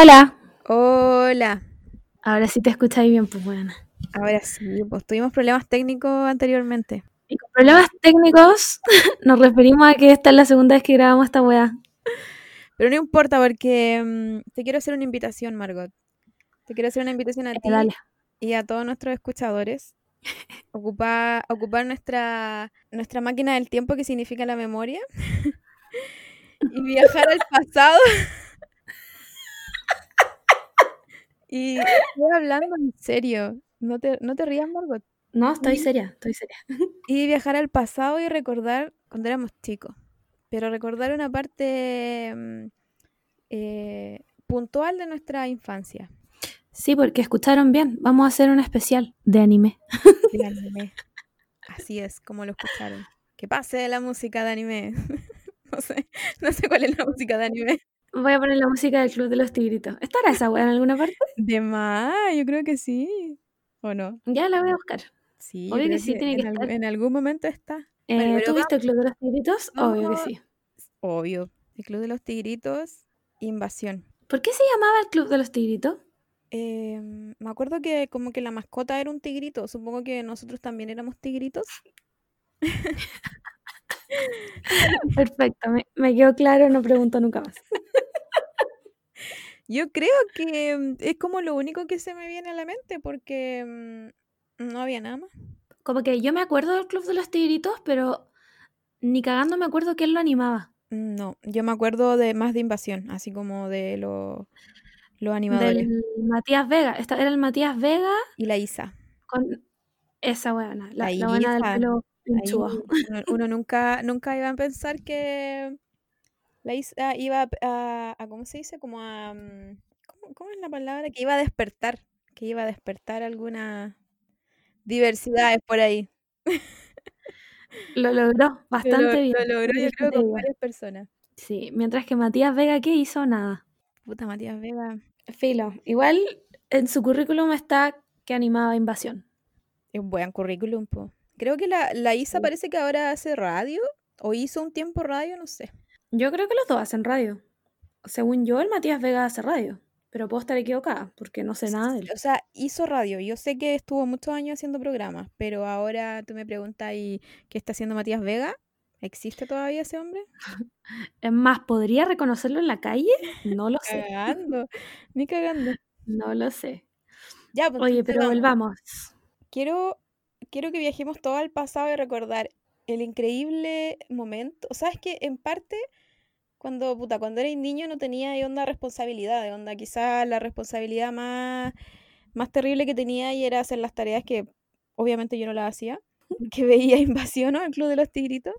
Hola. Hola. Ahora sí te escucháis bien, pues bueno. Ahora sí, pues tuvimos problemas técnicos anteriormente. Y con problemas técnicos nos referimos a que esta es la segunda vez que grabamos esta weá. Pero no importa porque mm, te quiero hacer una invitación, Margot. Te quiero hacer una invitación a Eh, ti dale. y a todos nuestros escuchadores. Ocupar, ocupar nuestra, nuestra máquina del tiempo que significa la memoria y viajar al pasado. Y estoy hablando en serio. No te, no te rías, Margot. No, estoy seria, estoy seria. Y viajar al pasado y recordar cuando éramos chicos. Pero recordar una parte mm, eh, puntual de nuestra infancia. Sí, porque escucharon bien. Vamos a hacer un especial de anime. de anime. Así es, como lo escucharon. Que pase la música de anime. no sé, no sé cuál es la música de anime. Voy a poner la música del Club de los Tigritos. ¿Estará esa weá en alguna parte? De más, yo creo que sí. ¿O no? Ya la voy a buscar. Sí, Obvio que sí, tiene en, que algún- estar. en algún momento está. Eh, ¿Tú viste el Club de los Tigritos? Obvio que sí. Obvio. El Club de los Tigritos, Invasión. ¿Por qué se llamaba el Club de los Tigritos? Eh, me acuerdo que como que la mascota era un tigrito. Supongo que nosotros también éramos tigritos. Perfecto, me, me quedó claro, no pregunto nunca más. Yo creo que mm, es como lo único que se me viene a la mente porque mm, no había nada más. Como que yo me acuerdo del Club de los Tigritos, pero ni cagando me acuerdo quién lo animaba. Mm, No, yo me acuerdo de más de invasión, así como de lo- los animadores. Del Matías Vega. Esta, era el Matías Vega Y la Isa. con esa buena, la, La la buena del pelo Ahí uno, uno nunca, nunca iba a pensar que la Isa iba a, a- ¿cómo se dice? Como a, mm, ¿cómo, cómo es la palabra? Que iba a despertar, que iba a despertar algunas diversidades por ahí. Lo logró Lo, bastante bien. lo logró ¿qué yo creo con varias personas. Sí, mientras que Matías Vega, ¿qué hizo? Nada. Puta Matías Vega. Filo. Igual en su currículum está que animaba Invasión. Es un buen currículum, po. Creo que la, la Isa Sí. parece que ahora hace radio, o hizo un tiempo radio, no sé. Yo creo que los dos hacen radio. Según yo, el Matías Vega hace radio. Pero puedo estar equivocada, porque no sé nada de él. O sea, hizo radio. Yo sé que estuvo muchos años haciendo programas, pero ahora tú me preguntas, ¿y qué está haciendo Matías Vega? ¿Existe todavía ese hombre? Es más, ¿podría reconocerlo en la calle? No lo sé. Cagando, ni cagando. No lo sé. Ya, pues Oye, pero vamos. volvamos. Quiero, quiero que viajemos todo al pasado y recordar el increíble momento. O sea, es que en parte, cuando, puta, cuando eres niño no tenía de onda responsabilidad, onda quizás la responsabilidad más, más terrible que tenía y era hacer las tareas que obviamente yo no las hacía, que veía Invasión, ¿no? El Club de los Tigritos.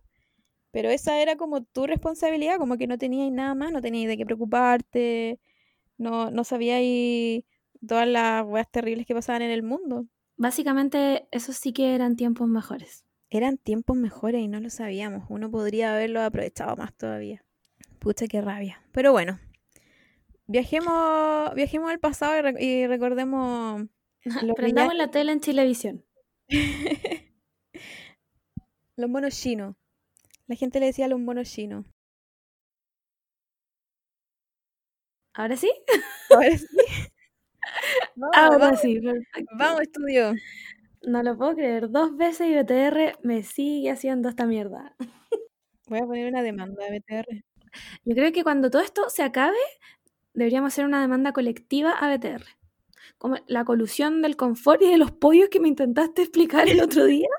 Pero esa era como tu responsabilidad, como que no tenías nada más, no tenías de qué preocuparte, no, no sabías todas las weas terribles que pasaban en el mundo. Básicamente, esos sí que eran tiempos mejores. Eran tiempos mejores y no lo sabíamos. Uno podría haberlo aprovechado más todavía. Pucha, qué rabia. Pero bueno, viajemos, viajemos al pasado y, re- y recordemos Prendamos la tele en Chilevisión. villa- los monos chinos. La gente le decía los monos chinos. ¿Ahora sí? Ahora sí. Vamos, Ahora vamos, sí, perfecto. vamos, estudio. No lo puedo creer. Dos veces y BTR me sigue haciendo esta mierda. Voy a poner una demanda de BTR. Yo creo que cuando todo esto se acabe, deberíamos hacer una demanda colectiva a BTR. Como la colusión del confort y de los pollos que me intentaste explicar el otro día.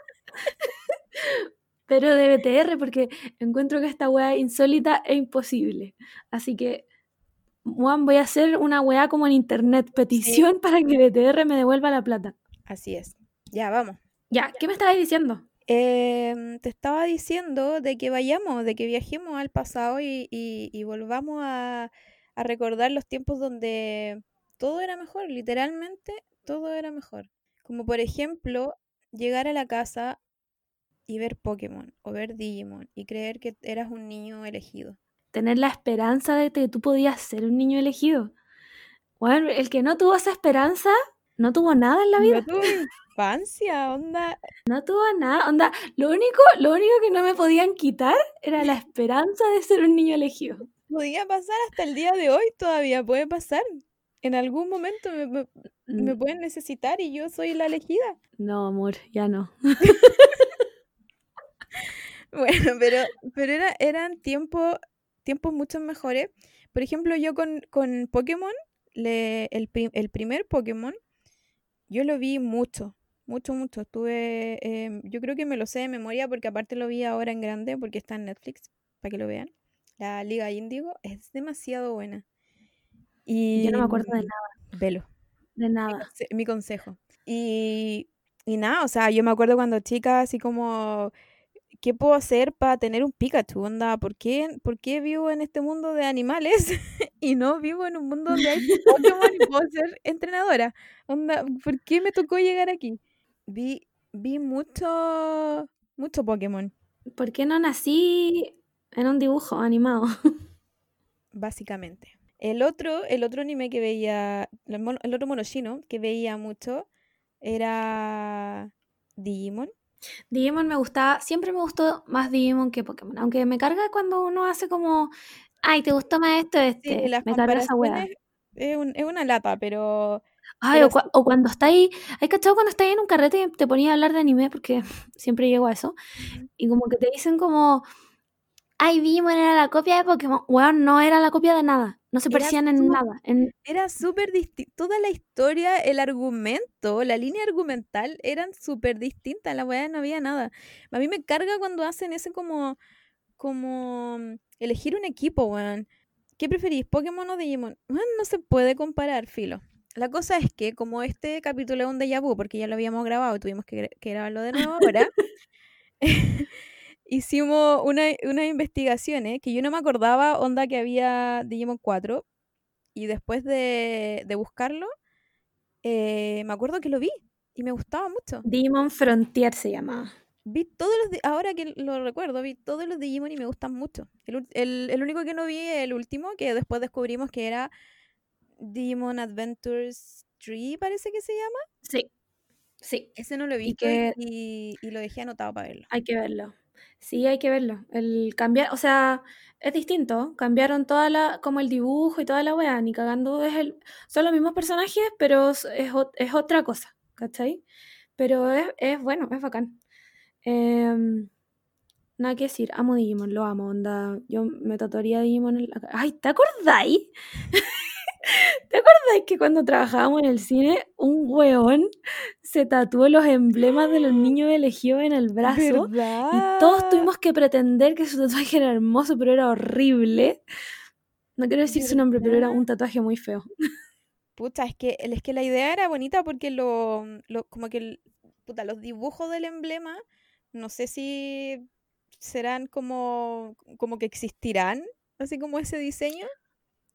Pero de BTR, porque encuentro que esta weá es insólita e imposible. Así que, Juan, voy a hacer una weá como en internet, petición para que BTR me devuelva la plata. Así es. Ya, vamos. Ya, ¿qué me estabas diciendo? Em, te estaba diciendo de que vayamos, de que viajemos al pasado y, y- y volvamos a, a recordar los tiempos donde todo era mejor, literalmente todo era mejor. Como por ejemplo, llegar a la casa y ver Pokémon o ver Digimon y creer que eras un niño elegido. Tener la esperanza de que tú podías ser un niño elegido. Bueno, el que no tuvo esa esperanza, no tuvo nada en la vida. No tuve infancia, onda. No tuvo nada. Onda, lo único, lo único que no me podían quitar era la esperanza de ser un niño elegido. Podía pasar hasta el día de hoy todavía, puede pasar. en algún momento me, me- me Mm, pueden necesitar y yo soy la elegida. No, amor, ya no. Bueno, pero, pero era, eran tiempos tiempos mucho mejores. Por ejemplo, yo con, con Pokémon, le, el, el primer Pokémon, yo lo vi mucho, mucho, mucho. Estuve, em, yo creo que me lo sé de memoria porque aparte lo vi ahora en grande porque está en Netflix, para que lo vean. La Liga Índigo es demasiado buena. Yo Y no me acuerdo de nada, velo, de mi, nada. conse- mi consejo. Y, y nada, o sea, yo me acuerdo cuando chica, así como, ¿qué puedo hacer para tener un Pikachu? Onda, ¿por qué, por qué vivo en este mundo de animales y no vivo en un mundo donde hay Pokémon y puedo ser entrenadora? Onda, ¿por qué me tocó llegar aquí? Vi, vi mucho, mucho Pokémon, ¿Por qué no nací en un dibujo animado? básicamente. El otro, el otro anime que veía, el, mono- el otro mono chino que veía mucho era Digimon. Digimon me gustaba, siempre me gustó más Digimon que Pokémon. Aunque me carga cuando uno hace como, ay, ¿te gustó más esto? Sí, Este, las me carga esa comparaciones es, un- es una lata, pero, Ay, pero o, sí. o cuando está ahí, ¿hay cachado cuando está ahí en un carrete y te ponía a hablar de anime? Porque siempre llego a eso. Y como que te dicen como, ay, Digimon era la copia de Pokémon. Weón, no era la copia de nada. No se parecían en nada. En, Era súper distinto. Toda la historia, el argumento, la línea argumental eran súper distintas. La weá no había nada. A mí me carga cuando hacen ese como, como mm, elegir un equipo, weón. ¿Qué preferís, Pokémon o Digimon? Weón, no se puede comparar, filo. La cosa es que, como este capítulo es un déjà vu, porque ya lo habíamos grabado y tuvimos que, gra- que grabarlo de nuevo ahora, hicimos una, unas investigaciones que yo no me acordaba, onda que había Digimon 4, y después de, de buscarlo, eh, me acuerdo que lo vi y me gustaba mucho. Digimon Frontier se llamaba. Vi todos los, ahora que lo recuerdo, vi todos los Digimon y me gustan mucho. El- el único que no vi es el último, que después descubrimos que era Digimon Adventures 3, parece que se llama. Sí, sí, Ese no lo he Y que- y- y lo dejé anotado para verlo. hay que verlo. Sí, hay que verlo. El cambiar, o sea, es distinto. Cambiaron toda la, como el dibujo y toda la weá, ni cagando es el, son los mismos personajes, pero es, es ot- es otra cosa, ¿cachai? Pero es, es bueno, es bacán. Em, nada que decir, amo Digimon, lo amo, onda. Yo me tatuaría Digimon en la. Ay, ¿te acordáis? ¿Te acordáis que cuando trabajábamos en el cine, un weón se tatuó los emblemas de los niños elegidos en el brazo? Y todos tuvimos que pretender que su tatuaje era hermoso, pero era horrible. No quiero decir su nombre, pero era un tatuaje muy feo. Pucha, es que, es que la idea era bonita porque lo, lo- como que el- puta, los dibujos del emblema, no sé si serán como, como que existirán, así como ese diseño,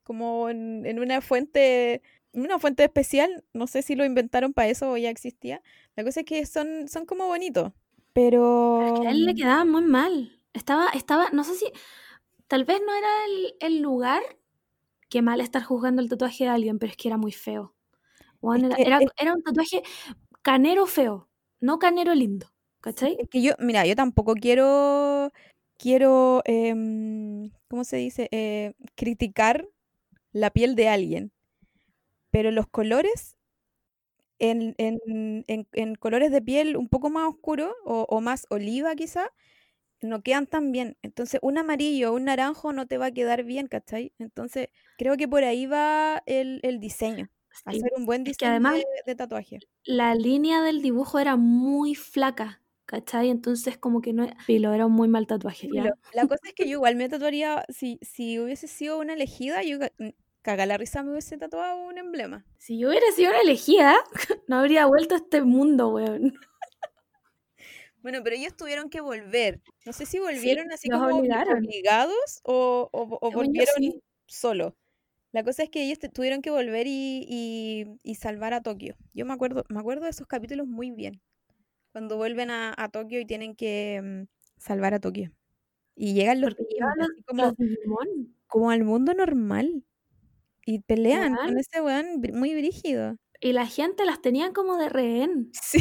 como en, en una fuente, en una fuente especial, no sé si lo inventaron para eso o ya existía. La cosa es que son, son como bonitos, pero... Que a él le quedaba muy mal. Estaba, estaba, no sé si, tal vez no era el, el lugar. Qué mal estar juzgando el tatuaje de alguien, pero es que era muy feo. Es era, que- era- es- era un tatuaje canero feo, no canero lindo. ¿Cachai? Es que yo, mira, yo tampoco quiero, quiero, em, ¿cómo se dice? Eh, criticar la piel de alguien, pero los colores, en, en, en- en colores de piel un poco más oscuros o, o más oliva quizá, no quedan tan bien. Entonces, un amarillo o un naranjo no te va a quedar bien, ¿cachai? Entonces, creo que por ahí va el, el diseño, Sí. hacer un buen Es que diseño además de, de tatuaje. la línea del dibujo era muy flaca, ¿cachai? Entonces como que no filo, era un muy mal tatuaje, ya. La cosa es que yo igual me tatuaría, si, si hubiese sido una elegida, yo mm, caga la risa me hubiese tatuado un emblema. Si yo hubiera sido una elegida, no habría vuelto a este mundo, weón. Bueno, pero ellos tuvieron que volver. No sé si volvieron así como obligaron. obligados o, o- volvieron sí. solo. La cosa es que ellos te- tuvieron que volver y, y- y salvar a Tokio. Yo me acuerdo, me acuerdo de esos capítulos muy bien. Cuando vuelven a, a Tokio y tienen que mm, salvar a Tokio. Y llegan los como, Los como al mundo normal. Y pelean con ese weón muy brígido. Y la gente las tenía como de rehén. Sí.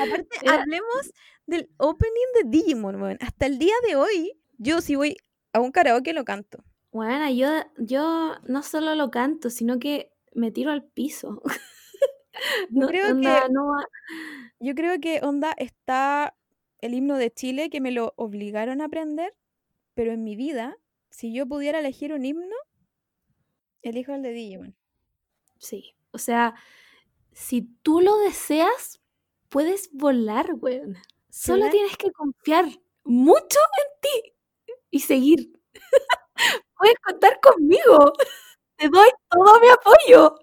Aparte, Era- hablemos del opening de Digimon, weón. Hasta el día de hoy, yo si voy a un karaoke lo canto. Bueno, yo, yo no solo lo canto, sino que me tiro al piso. Yo No, creo que, no va- yo creo que onda está el himno de Chile que me lo obligaron a aprender, pero en mi vida, si yo pudiera elegir un himno, elijo el de Digimon. Sí. O sea, si tú lo deseas, puedes volar, weón. Solo ¿Verdad? tienes que confiar mucho en ti y seguir. Puedes contar conmigo. Te doy todo mi apoyo.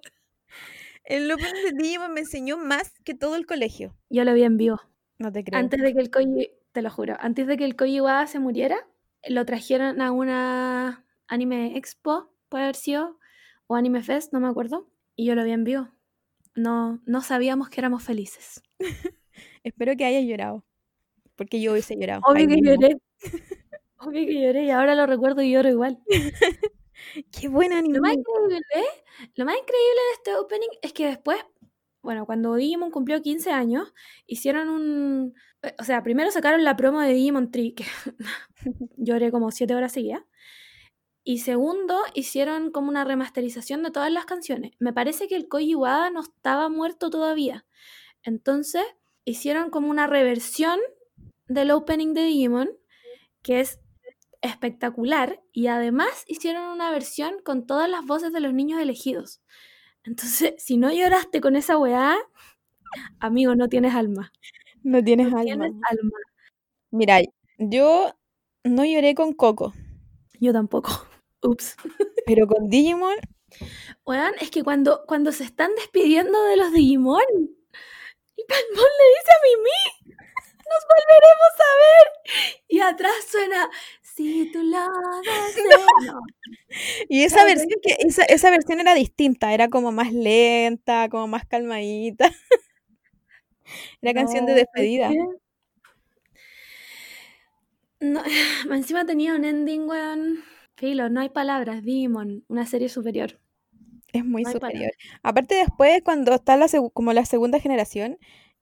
El opening de Digimon me enseñó más que todo el colegio. Yo lo vi en vivo. No te creo. Antes de que el Koji, te lo juro, antes de que el Koji Iwata se muriera, lo trajeron a una anime expo, puede haber sido, o anime fest, no me acuerdo, y yo lo vi en vivo. No, no sabíamos que éramos felices. Espero que hayas llorado. Porque yo hubiese llorado. Obvio que lloré. Obvio que lloré y ahora lo recuerdo y lloro igual. Qué buen anime. Lo más increíble, lo más increíble de este opening es que después, bueno, cuando Digimon cumplió 15 años, hicieron un... eh, O sea, primero sacaron la promo de Digimon Tree, que lloré como 7 horas seguidas. Y segundo, hicieron como una remasterización de todas las canciones. Me parece que el Koji Iwata no estaba muerto todavía. Entonces, hicieron como una reversión del opening de Digimon, que es espectacular. Y además hicieron una versión con todas las voces de los niños elegidos. Entonces, si no lloraste con esa weá, amigo, no tienes alma. No tienes No alma. tienes alma. Mira, yo no lloré con Coco, Yo tampoco. Ups. pero con Digimon, Weón, es que cuando, cuando se están despidiendo de los Digimon, y Palmón le dice a Mimi, nos volveremos a ver. Y atrás suena, si tú. No, y esa versión que esa, esa versión era distinta, era como más lenta, como más calmadita. Era canción de no, ¿sabes despedida. qué? No, más encima tenía un ending, weón. Filo, no hay palabras, Digimon, una serie superior. Es muy No superior. Aparte después, cuando está la como la segunda generación,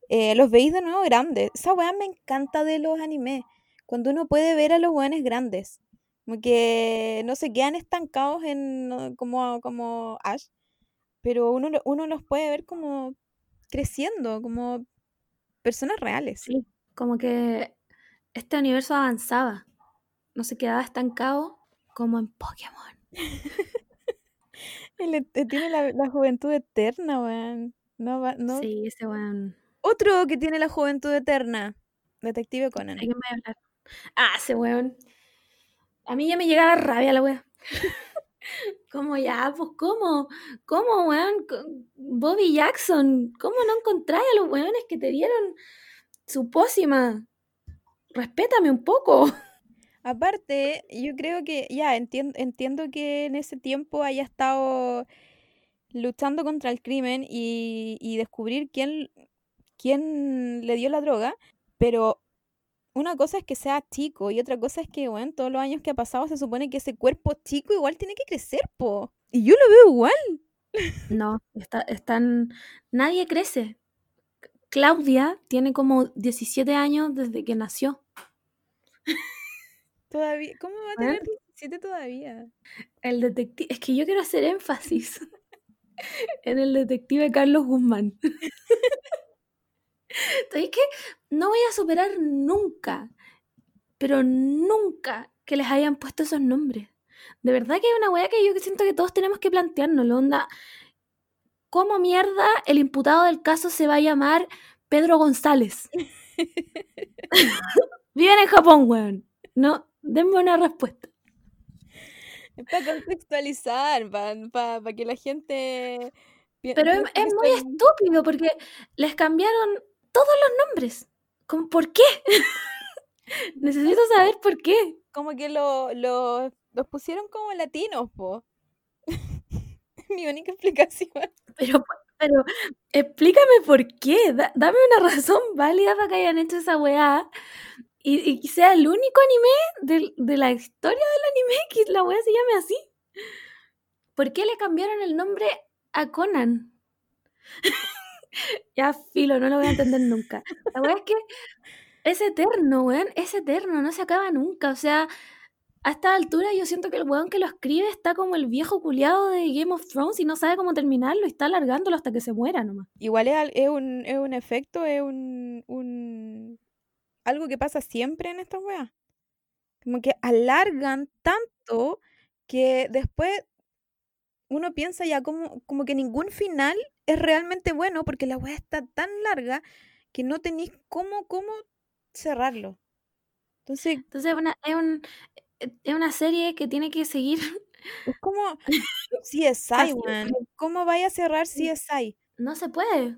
eh, los veis de nuevo grandes. Esa weá me encanta de los animes. Cuando uno puede ver a los weones grandes. Como que no se quedan estancados en como, como Ash. Pero uno, uno los puede ver como creciendo, como personas reales. Sí, como que este universo avanzaba, no se quedaba estancado como en Pokémon. Él e- eh, tiene la, la juventud eterna, weón. No va- no- Sí, ese weón. Otro que tiene la juventud eterna. Detective Conan. ¿De quién voy a hablar? Ah, ese weón. A mí ya me llega la rabia la wea. ¿Cómo ya? Pues ¿cómo? ¿Cómo, weón? Bobby Jackson, ¿cómo no encontráis a los weones que te dieron su pócima? Respétame un poco. Aparte, yo creo que ya entiendo, entiendo que en ese tiempo haya estado luchando contra el crimen y, y descubrir quién, quién le dio la droga, pero una cosa es que sea chico y otra cosa es que, bueno, todos los años que ha pasado se supone que ese cuerpo chico igual tiene que crecer, po. Y yo lo veo igual. No, está, están. Nadie crece. Claudia tiene como 17 años desde que nació. Todavía, ¿cómo va a tener 17 todavía? El detective. Es que yo quiero hacer énfasis en el detective Carlos Guzmán. ¿Sabéis que no voy a superar nunca, pero nunca que les hayan puesto esos nombres? De verdad que hay una weá que yo siento que todos tenemos que plantearnos. Onda, ¿cómo mierda el imputado del caso se va a llamar Pedro González? Viven en Japón, weón. No, denme una respuesta. Es para contextualizar, para que la gente... Pero es, muy estúpido porque les cambiaron todos los nombres. ¿Cómo- ¿Por qué? Necesito saber por qué. como que lo, lo- los pusieron como latinos, po. Mi única explicación. Pero, pero explícame por qué. Da- dame una razón válida para que hayan hecho esa weá. Y, sea el único anime del- de, la historia del anime que la weá se llame así. ¿Por qué le cambiaron el nombre a Conan? ya, filo, no lo voy a entender nunca. La weá es que es eterno, weón. Es eterno, no se acaba nunca. O sea, a esta altura yo siento que el weón que lo escribe está como el viejo culiado de Game of Thrones y no sabe cómo terminarlo y está alargándolo hasta que se muera nomás. Igual es, es, un, es un efecto, es un, un... algo que pasa siempre en estas weas. Como que alargan tanto que después uno piensa ya como, como que ningún final es realmente bueno porque la wea está tan larga que no tenéis cómo, cómo cerrarlo. Entonces, Entonces una, es, un, es una serie que tiene que seguir. Es como CSI, weón. ¿Cómo vaya a cerrar CSI? No se puede.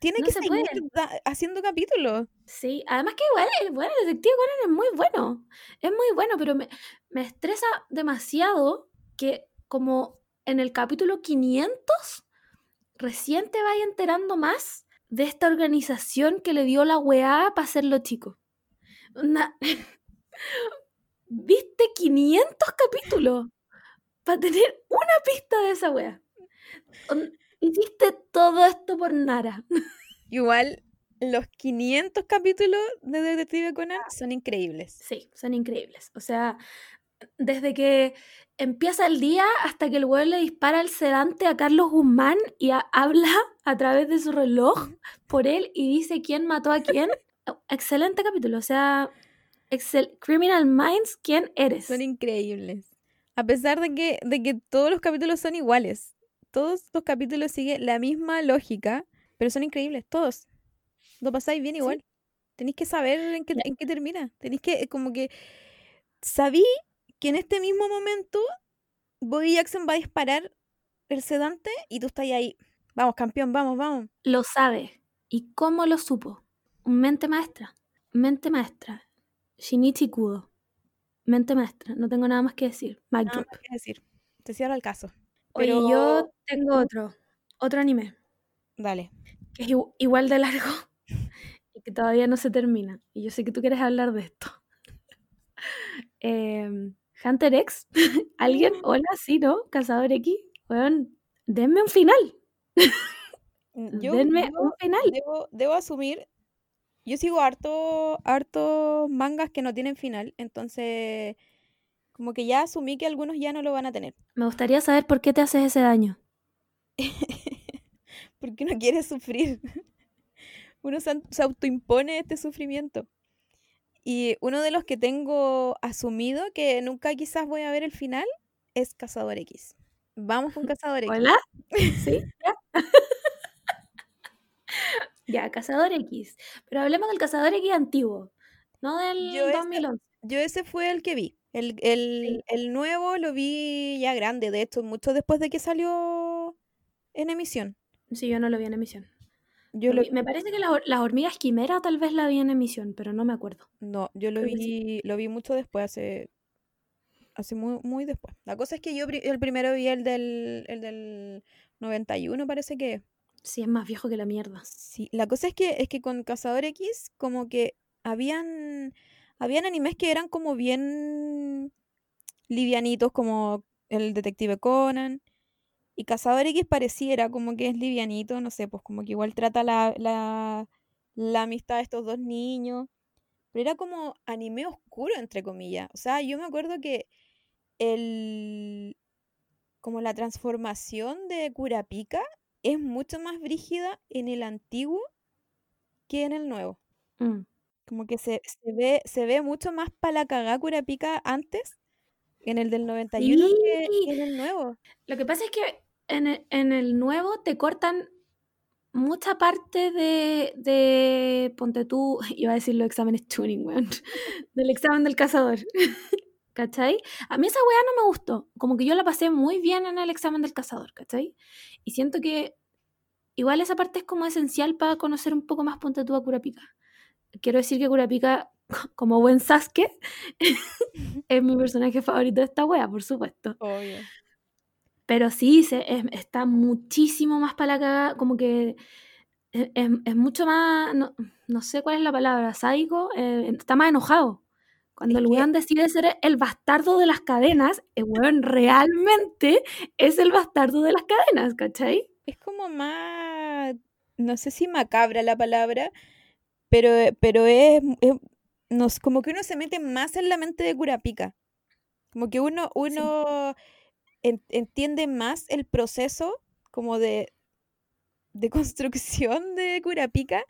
Tiene No que se seguir puede. haciendo capítulos. Sí, además que igual, el, bueno, el detective Conan es muy bueno. Es muy bueno, pero me, me estresa demasiado que como en el capítulo 500 recién te vaya enterando más de esta organización que le dio la weá para hacerlo chico. Viste 500 capítulos para tener una pista de esa weá. Hiciste todo esto por nada. Igual, los 500 capítulos de Detective Conan son increíbles. Sí, son increíbles. O sea, desde que empieza el día hasta que el weón le dispara el sedante a Carlos Guzmán y a- habla a través de su reloj por él y dice quién mató a quién. Excelente capítulo. O sea, excel- Criminal Minds, ¿quién eres? Son increíbles. A pesar de que, de que todos los capítulos son iguales. Todos los capítulos siguen la misma lógica, pero son increíbles, todos. Lo pasáis bien Sí. igual. Tenéis que saber en qué, en qué termina. Tenéis que, como que, sabí que en este mismo momento Bobby Jackson va a disparar el sedante y tú estás ahí. Vamos, campeón, vamos, vamos. Lo sabe. ¿Y cómo lo supo? Mente maestra. Mente maestra. Shinichi Kudo. Mente maestra. No tengo nada más que decir. Mic Nada drop. más que decir. Te cierro el caso. Oye, Pero, yo tengo otro. Otro anime. dale. que es igu- igual de largo y que todavía no se termina. Y yo sé que tú quieres hablar de esto. Em, Hunter X, ¿alguien? Hola, sí, ¿no? Cazador X. Weón, denme un final. Yo, denme un final. debo, debo asumir, yo sigo harto, harto mangas que no tienen final, entonces como que ya asumí que algunos ya no lo van a tener. Me gustaría saber por qué te haces ese daño. Porque uno quiere sufrir. Uno se autoimpone este sufrimiento. Y uno de los que tengo asumido que nunca quizás voy a ver el final es Cazador X. Vamos con Cazador X. ¿Hola? ¿Sí? ¿Ya? ya, Cazador X. Pero hablemos del Cazador X antiguo, no del Yo ese- 2011. Yo ese fue el que vi. El, el, el nuevo lo vi ya grande, de hecho, mucho después de que salió en emisión. Sí, yo no lo vi en emisión. Yo Lo Me parece que las hor- las hormigas quimera tal vez la vi en emisión, pero no me acuerdo. no, yo lo creo vi, lo vi mucho después, hace, hace muy, muy después. La cosa es que yo el primero vi el del, el del 91, parece que. Sí, es más viejo que la mierda. Sí, la cosa es que es que con Cazador X como que habían habían animes que eran como bien livianitos como el Detective Conan y Cazador X pareciera como que es livianito, no sé, pues como que igual trata la, la, la amistad de estos dos niños, pero era como anime oscuro entre comillas. O sea, yo me acuerdo que el como la transformación de Kurapika es mucho más brígida en el antiguo que en el nuevo. Mm. Como que se, se ve, se ve mucho más para la cagá Kurapika antes, en el del 91, que, Sí. que en el nuevo. Lo que pasa es que en el, en el nuevo te cortan mucha parte de, de ponte tú, iba a decir los exámenes tuning, weón, del examen del cazador. ¿Cachai? A mí esa weá no me gustó. Como que yo la pasé muy bien en el examen del cazador, ¿cachai? Y siento que igual esa parte es como esencial para conocer un poco más ponte tú a Kurapika. Quiero decir que Kurapika, como buen Sasuke, es mi personaje favorito de esta wea, por supuesto. Obvio. Pero sí, se, es- está muchísimo más para la cagada, como que es, es- es mucho más, no, no sé cuál es la palabra, sádico, eh, está más enojado. Cuando el weón decide ser el bastardo de las cadenas, el weón realmente es el bastardo de las cadenas, ¿cachai? Es como más, no sé si macabra la palabra, pero, pero es, es- no sé, como que uno se mete más en la mente de Kurapika. Como que uno, uno entiende más el proceso como de, de construcción de Curapica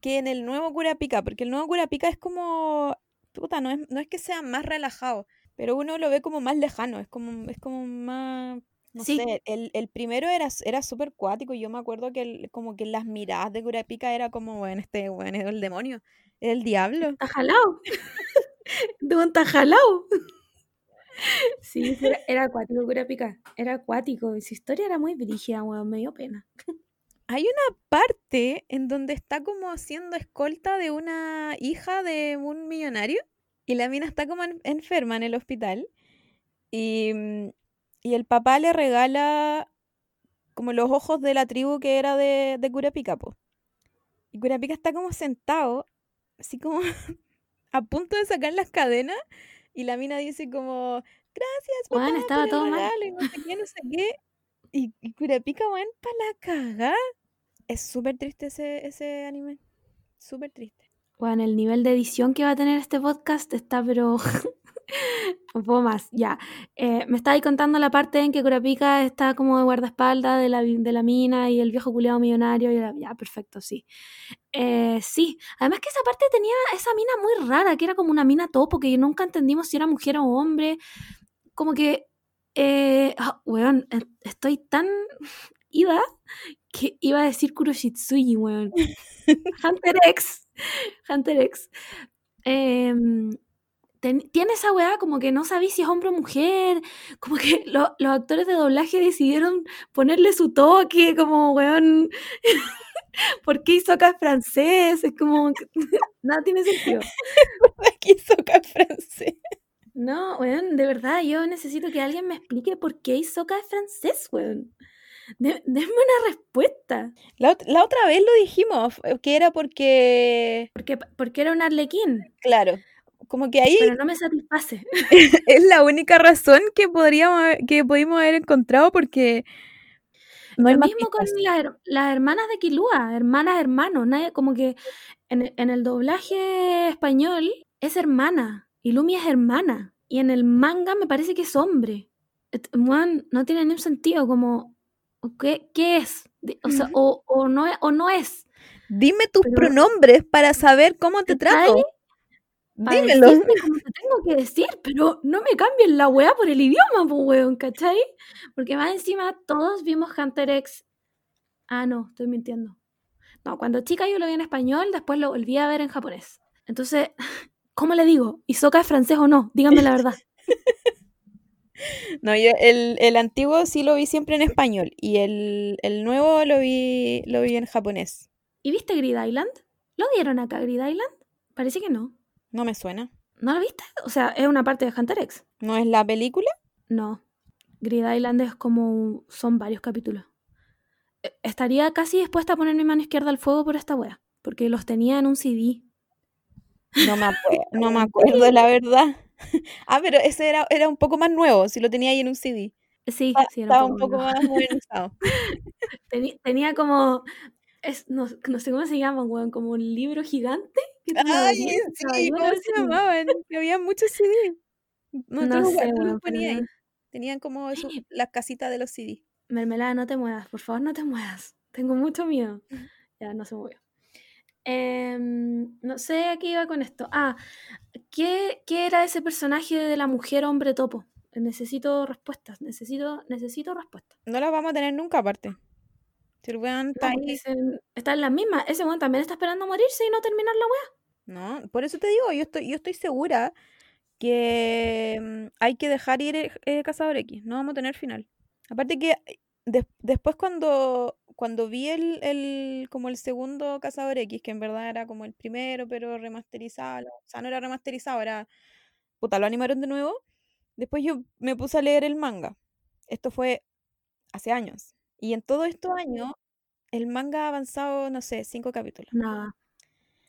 que en el nuevo Curapica, porque el nuevo Curapica es como, puta, no es, no es que sea más relajado, pero uno lo ve como más lejano, es como, es como más, no sé, el, el, primero era, era súper cuático, yo me acuerdo que como que las miradas de Curapica era como, bueno, este, bueno, es el demonio, es el diablo. Está jalado. de está jalado. Sí, era, era acuático Curapica, era acuático, y su historia era muy brígida, weón, me dio pena. Hay una parte en donde está como siendo escolta de una hija de un millonario y la mina está como enferma en el hospital y, mm, y, el papá le regala como los ojos de la tribu que era de, de Curapica, po. Y Curapica está como sentado, así como a punto de sacar las cadenas y la mina dice como, gracias, papá, bueno, estaba todo mal. Y no sé qué, no sé qué. Y, y Curapica, bueno, para la cagada. Es súper triste ese, ese anime. Súper triste. Bueno, el nivel de edición que va a tener este podcast está, pero. un poco más, ya. Eh, me ahí contando la parte en que Kurapika está como de guardaespaldas de la, de la mina y el viejo culiado millonario. Y ya, perfecto, sí. Eh, sí, además que esa parte tenía esa mina muy rara, que era como una mina topo, que nunca entendimos si era mujer o hombre. Como que. Eh, ah, weón, estoy tan ida que iba a decir Kuroshitsuji, weón. Hunter X. Hunter X. Tiene esa weá como que no sabéis si es hombre o mujer, como que los actores de doblaje decidieron ponerle su toque, como weón, ¿por qué hizo acá francés? Es como, nada tiene sentido. ¿Por qué francés? No, weón, de verdad, yo necesito que alguien me explique por qué Isoka es francés, weón. Denme una respuesta. La, otra vez lo dijimos, eh, que era porque... porque... Porque era un arlequín. Claro. Como que ahí... Pero no me satisface. es la única razón que podríamos que pudimos haber encontrado porque... No Lo mismo con las, hermanas de Kilua, hermanas, hermanos. Nadie, como que en, en, el doblaje español es hermana. Y Lumi es hermana. Y en el manga me parece que es hombre. no tiene ningún sentido. Como ¿Qué, qué es? O, sea, o, o, no, o no es. Dime tus pronombres para saber cómo te trato. Dímelo. como te tengo que decir, pero no me cambien la weá por el idioma, pues weón, ¿cachai? Porque más encima todos vimos Hunter X. Ah, no, estoy mintiendo. No, cuando chica yo lo vi en español, después lo volví a ver en japonés. Entonces, ¿cómo le digo? ¿Isoka es francés o no? Díganme la verdad. No, yo el, antiguo sí lo vi siempre en español y el, nuevo lo vi, lo vi en japonés. ¿Y viste Grid Island? ¿Lo dieron acá Grid Island? Parece que no. No me suena. ¿No lo viste? O sea, es una parte de Hunter X. ¿No es la película? No. Grid Island es como... son varios capítulos. E, estaría casi dispuesta a poner mi mano izquierda al fuego por esta wea, porque los tenía en un CD. No me, acuerdo, no me acuerdo, la verdad. ah, pero ese era, era un poco más nuevo, si lo tenía ahí en un CD. Sí, sí, era estaba un poco, más modernizado. tenía, como, es, no, no, sé cómo se llama, weón, como un libro gigante. Ay, sí, ¿cómo se llamaban? Había muchos CD. No, no sé, weón, ponía ahí. Tenían como las casitas de los CD. Mermelada, no te muevas, por favor, no te muevas. Tengo mucho miedo. Ya, no se movió. Em, no sé a qué iba con esto. Ah, ¿qué, ¿qué, era ese personaje de la mujer hombre topo? Necesito respuestas, necesito, necesito respuestas. No las vamos a tener nunca aparte. Si está, en la misma. Ese weón también está esperando morirse y no terminar la weá. No, por eso te digo, yo estoy, yo estoy segura que mm, hay que dejar ir el, eh, Cazador X. No vamos a tener final. Aparte que eh, después cuando cuando vi el, el, como el segundo Cazador X, que en verdad era como el primero, pero remasterizado, o sea, no era remasterizado, era, puta, lo animaron de nuevo. Después yo me puse a leer el manga. Esto fue hace años. Y en todos estos años, el manga ha avanzado, no sé, cinco capítulos. Nada,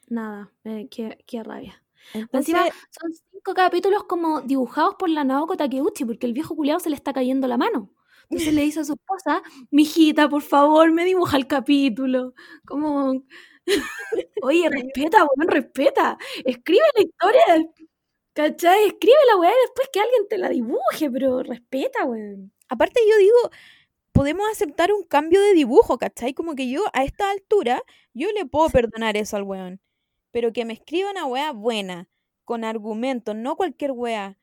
nada, eh, qué, qué, rabia. Encima, son cinco capítulos como dibujados por la Naoko Takeuchi, porque el viejo culiado se le está cayendo la mano. Entonces le dice a su esposa, mijita, por favor, me dibuja el capítulo. Como, oye, respeta, weón, respeta. Escribe la historia. ¿Cachai? Escribe la weá después que alguien te la dibuje, pero respeta, weón. Aparte yo digo, podemos aceptar un cambio de dibujo, ¿cachai? Como que yo a esta altura, yo le puedo perdonar eso al weón. Pero que me escriba una weá buena, con argumentos, no cualquier weá.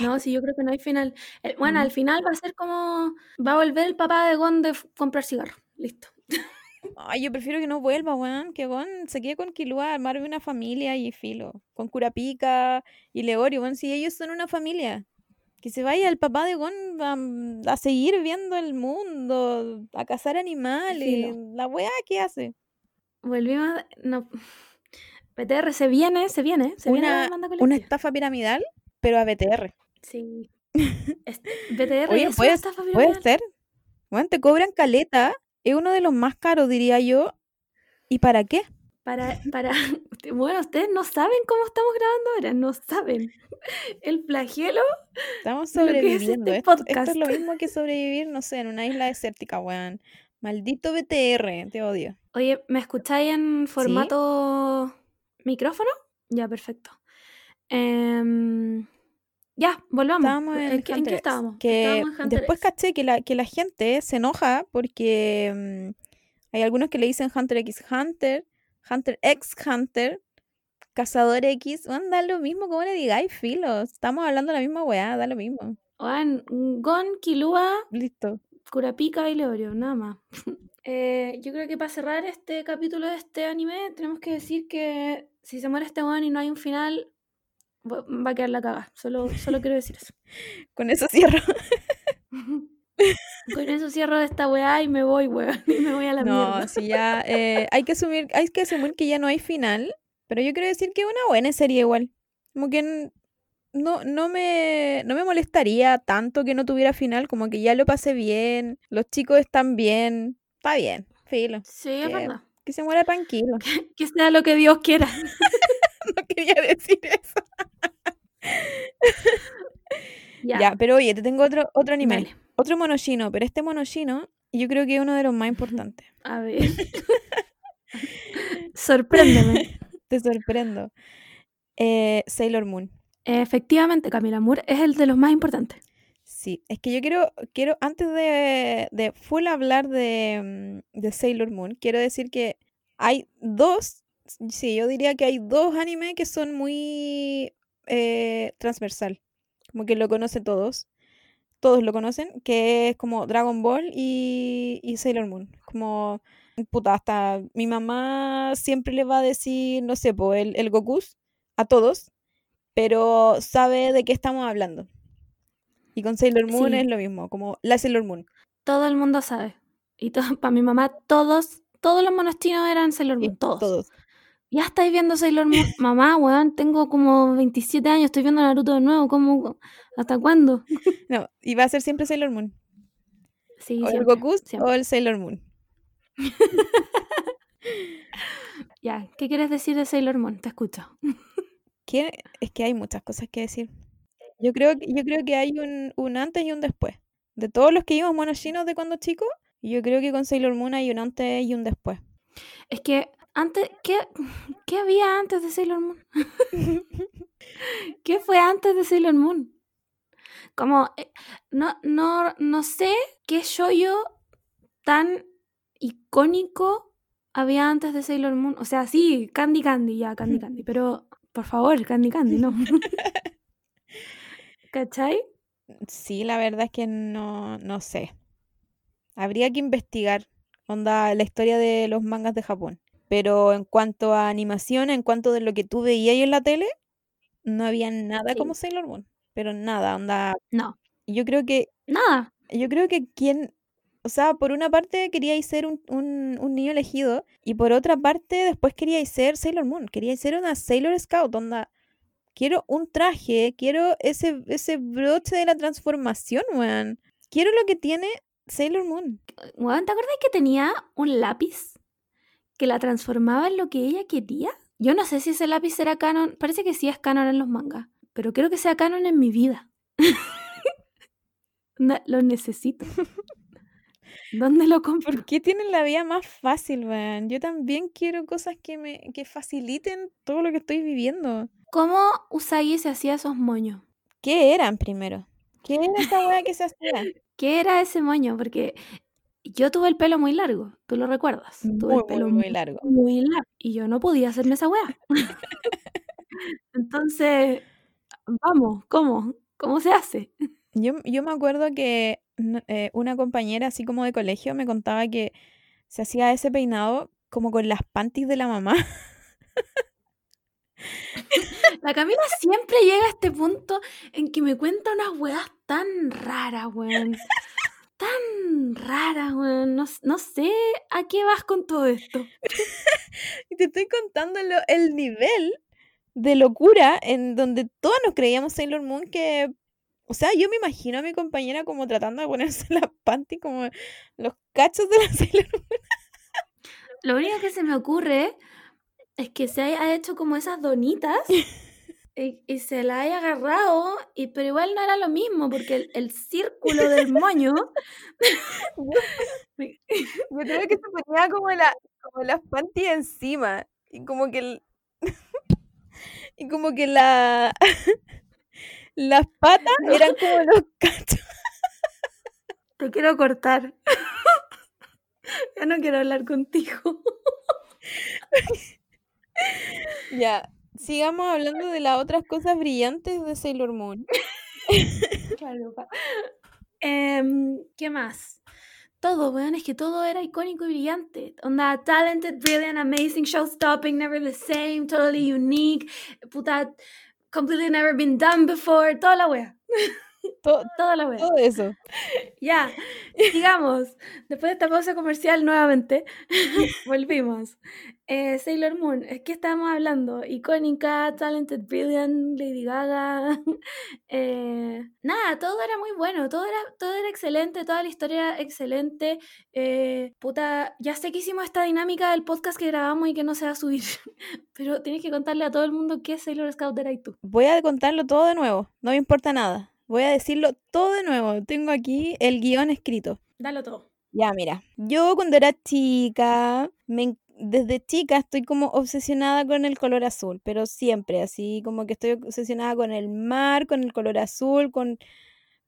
No, sí, yo creo que no hay final. bueno, al final va a ser como. Va a volver el papá de Gon de comprar cigarros. Listo. Ay, yo prefiero que no vuelva, weón. Que Gon se quede con Kilua, armarme una familia y filo. Con Curapica y Leorio, weón. Si ellos son una familia. Que se vaya el papá de Gon a, seguir viendo el mundo, a cazar animales. La weá, ¿qué hace? Volvimos. No. BTR se viene, se viene. Se una, viene una estafa piramidal, pero a BTR. Sí. BTR Oye, es puede, una estafa puede piramidal. ser. Bueno, te cobran caleta. Es uno de los más caros, diría yo. ¿Y para qué? Para, para, bueno, ustedes no saben cómo estamos grabando ahora, no saben. El flagelo. Estamos que es sobreviviendo. este esto, esto es lo mismo que sobrevivir, no sé, en una isla desértica, weón. Maldito BTR, te odio. Oye, ¿me escucháis en formato micrófono? Ya, perfecto. Em, ya, volvamos. Estábamos en, ¿En, qué- en estábamos? Que Estábamos en Hunter después caché que la, que la gente se enoja porque mm, hay algunos que le dicen Hunter X Hunter, Hunter X Hunter, Cazador X. Weón, da lo mismo, como le digáis, filo. Estamos hablando de la misma weá, da lo mismo. Oigan, Gon, Kilua, Listo. Curapica y Leorio, nada más. Eh, yo creo que para cerrar este capítulo de este anime, tenemos que decir que si se muere este weón y no hay un final, va va a quedar la caga. Solo, solo quiero decir eso. Con eso cierro. Con eso cierro esta weá y me voy, weón. Y me voy a la No, mierda. sí, ya. eh, hay, que asumir, hay que asumir que ya no hay final. Pero yo quiero decir que es una buena serie igual. Como que no, no, me, no me molestaría tanto que no tuviera final. Como que ya lo pasé bien. Los chicos están bien. Está bien. Filo. Sí, es que- verdad. Que se muera tranquilo. Que sea lo que Dios quiera. no quería decir eso. Ya, Ya, pero oye, te tengo otro, otro anime. dale. Otro monoshino. Pero este monoshino yo creo que es uno de los más importantes. A ver. Sorpréndeme. Te sorprendo. Eh, Sailor Moon. Efectivamente, Camila Moore es el de los más importantes. Sí, es que yo quiero, quiero antes de, de full hablar de, mm, de Sailor Moon, quiero decir que hay dos, sí, yo diría que hay dos animes que son muy eh, transversal, como que lo conocen todos, todos lo conocen, que es como Dragon Ball y, y Sailor Moon, como, puta, hasta mi mamá siempre le va a decir, no sé, po, el, el Gokus a todos, pero sabe de qué estamos hablando. Y con Sailor Moon Sí. es lo mismo, como la Sailor Moon. Todo el mundo sabe. Y para mi mamá, todos, todos los monos chinos eran Sailor Sí, Moon. Todos. todos. Ya estáis viendo Sailor Moon. Mamá, weón, tengo como 27 años, estoy viendo Naruto de nuevo. ¿Cómo? ¿Hasta cuándo? No, y va a ser siempre Sailor Moon. Sí, o el siempre, Goku siempre. o el Sailor Moon. Ya, ¿qué quieres decir de Sailor Moon? Te escucho. ¿Qué? Es que hay muchas cosas que decir. Yo creo, que- yo creo que hay un, un antes y un después. De todos los que vimos monos chinos de cuando chicos, yo creo que con Sailor Moon hay un antes y un después. Es que antes, ¿qué, qué había antes de Sailor Moon? ¿Qué fue antes de Sailor Moon? Como, eh, no, no, no sé qué yo tan icónico había antes de Sailor Moon. O sea, sí, Candy Candy, ya, Candy Candy. Pero, por favor, Candy Candy, no. ¿Cachai? Sí, la verdad es que no, no sé. Habría que investigar, onda, la historia de los mangas de Japón. Pero en cuanto a animación, en cuanto de lo que tú veías en la tele, no había nada Sí. como Sailor Moon. Pero nada, onda. No, Yo creo que, nada. yo creo que quien, o sea, por una parte queríais ser un, un, un niño elegido, y por otra parte después queríais ser Sailor Moon, queríais ser una Sailor Scout, onda. Quiero un traje, quiero ese, ese broche de la transformación, weón. Quiero lo que tiene Sailor Moon. Weón, ¿te acuerdas que tenía un lápiz que la transformaba en lo que ella quería? Yo no sé si ese lápiz era canon, parece que sí es canon en los mangas, pero quiero que sea canon en mi vida. No, lo necesito. ¿Dónde lo compro? ¿Por qué tienen la vida más fácil, weón? Yo también quiero cosas que me que faciliten todo lo que estoy viviendo. cómo Usagi se hacía esos moños. ¿Qué eran primero? ¿Qué era esa weá que se hacía? ¿Qué era ese moño? Porque yo tuve el pelo muy largo, tú lo recuerdas. tuve Muy, el pelo muy, muy largo. muy largo y yo no podía hacerme esa weá. Entonces, vamos, ¿cómo? ¿Cómo se hace? Yo, yo me acuerdo que eh, una compañera así como de colegio me contaba que se hacía ese peinado como con las panties de la mamá. La Camila siempre llega a este punto en que me cuenta unas weas tan raras, weón. Tan raras, weón. No, no sé a qué vas con todo esto. Y te estoy contando el nivel de locura en donde todos nos creíamos Sailor Moon que... O sea, yo me imagino a mi compañera como tratando de ponerse las panties como los cachos de la Sailor Moon. Lo único que se me ocurre es que se haya hecho como esas donitas y, y se la haya agarrado, y, pero igual no era lo mismo, porque el, el círculo del moño. me- Yo creo que se ponía como, la, como las panties encima. Y como que... el- y como que la... las patas No. eran como los cachos. Te quiero cortar. ya no quiero hablar contigo. Ya, sigamos hablando de las otras cosas brillantes de Sailor Moon. Claro, Em, ¿Qué más? Todo, weón, es que todo era icónico y brillante. Onda, talented, brilliant, amazing, show stopping, never the same, totally unique, puta, completely never been done before, toda la wea, Todo, toda la todo eso. Ya, sigamos. Después de esta pausa comercial, nuevamente, volvimos. Eh, Sailor Moon, ¿es que estábamos hablando? Icónica, Talented Brilliant, Lady Gaga. eh, nada, todo era muy bueno, todo era, todo era excelente, toda la historia era excelente. Eh, puta, ya sé que hicimos esta dinámica del podcast que grabamos y que no se va a subir, pero tienes que contarle a todo el mundo qué es Sailor Scout era y tú. Voy a contarlo todo de nuevo, no me importa nada. Voy a decirlo todo de nuevo. Tengo aquí el guion escrito. Dalo todo. Ya, mira. Yo cuando era chica, me desde chica estoy como obsesionada con el color azul, pero siempre, así como que estoy obsesionada con el mar, con el color azul, con,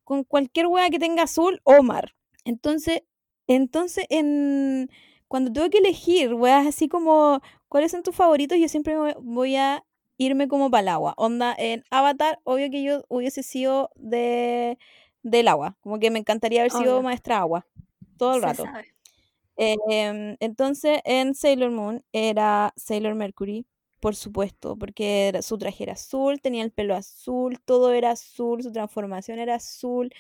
con cualquier hueá que tenga azul o mar. Entonces, entonces en, cuando tuve que elegir weas así como cuáles son tus favoritos, yo siempre voy a irme como para el agua. Onda, en Avatar, obvio que yo hubiese sido de, del agua, como que me encantaría haber sido Obvio. maestra agua todo el Se rato. Em, entonces, en Sailor Moon era Sailor Mercury, por supuesto, porque era- su traje era azul, tenía el pelo azul, todo era azul, su transformación era azul,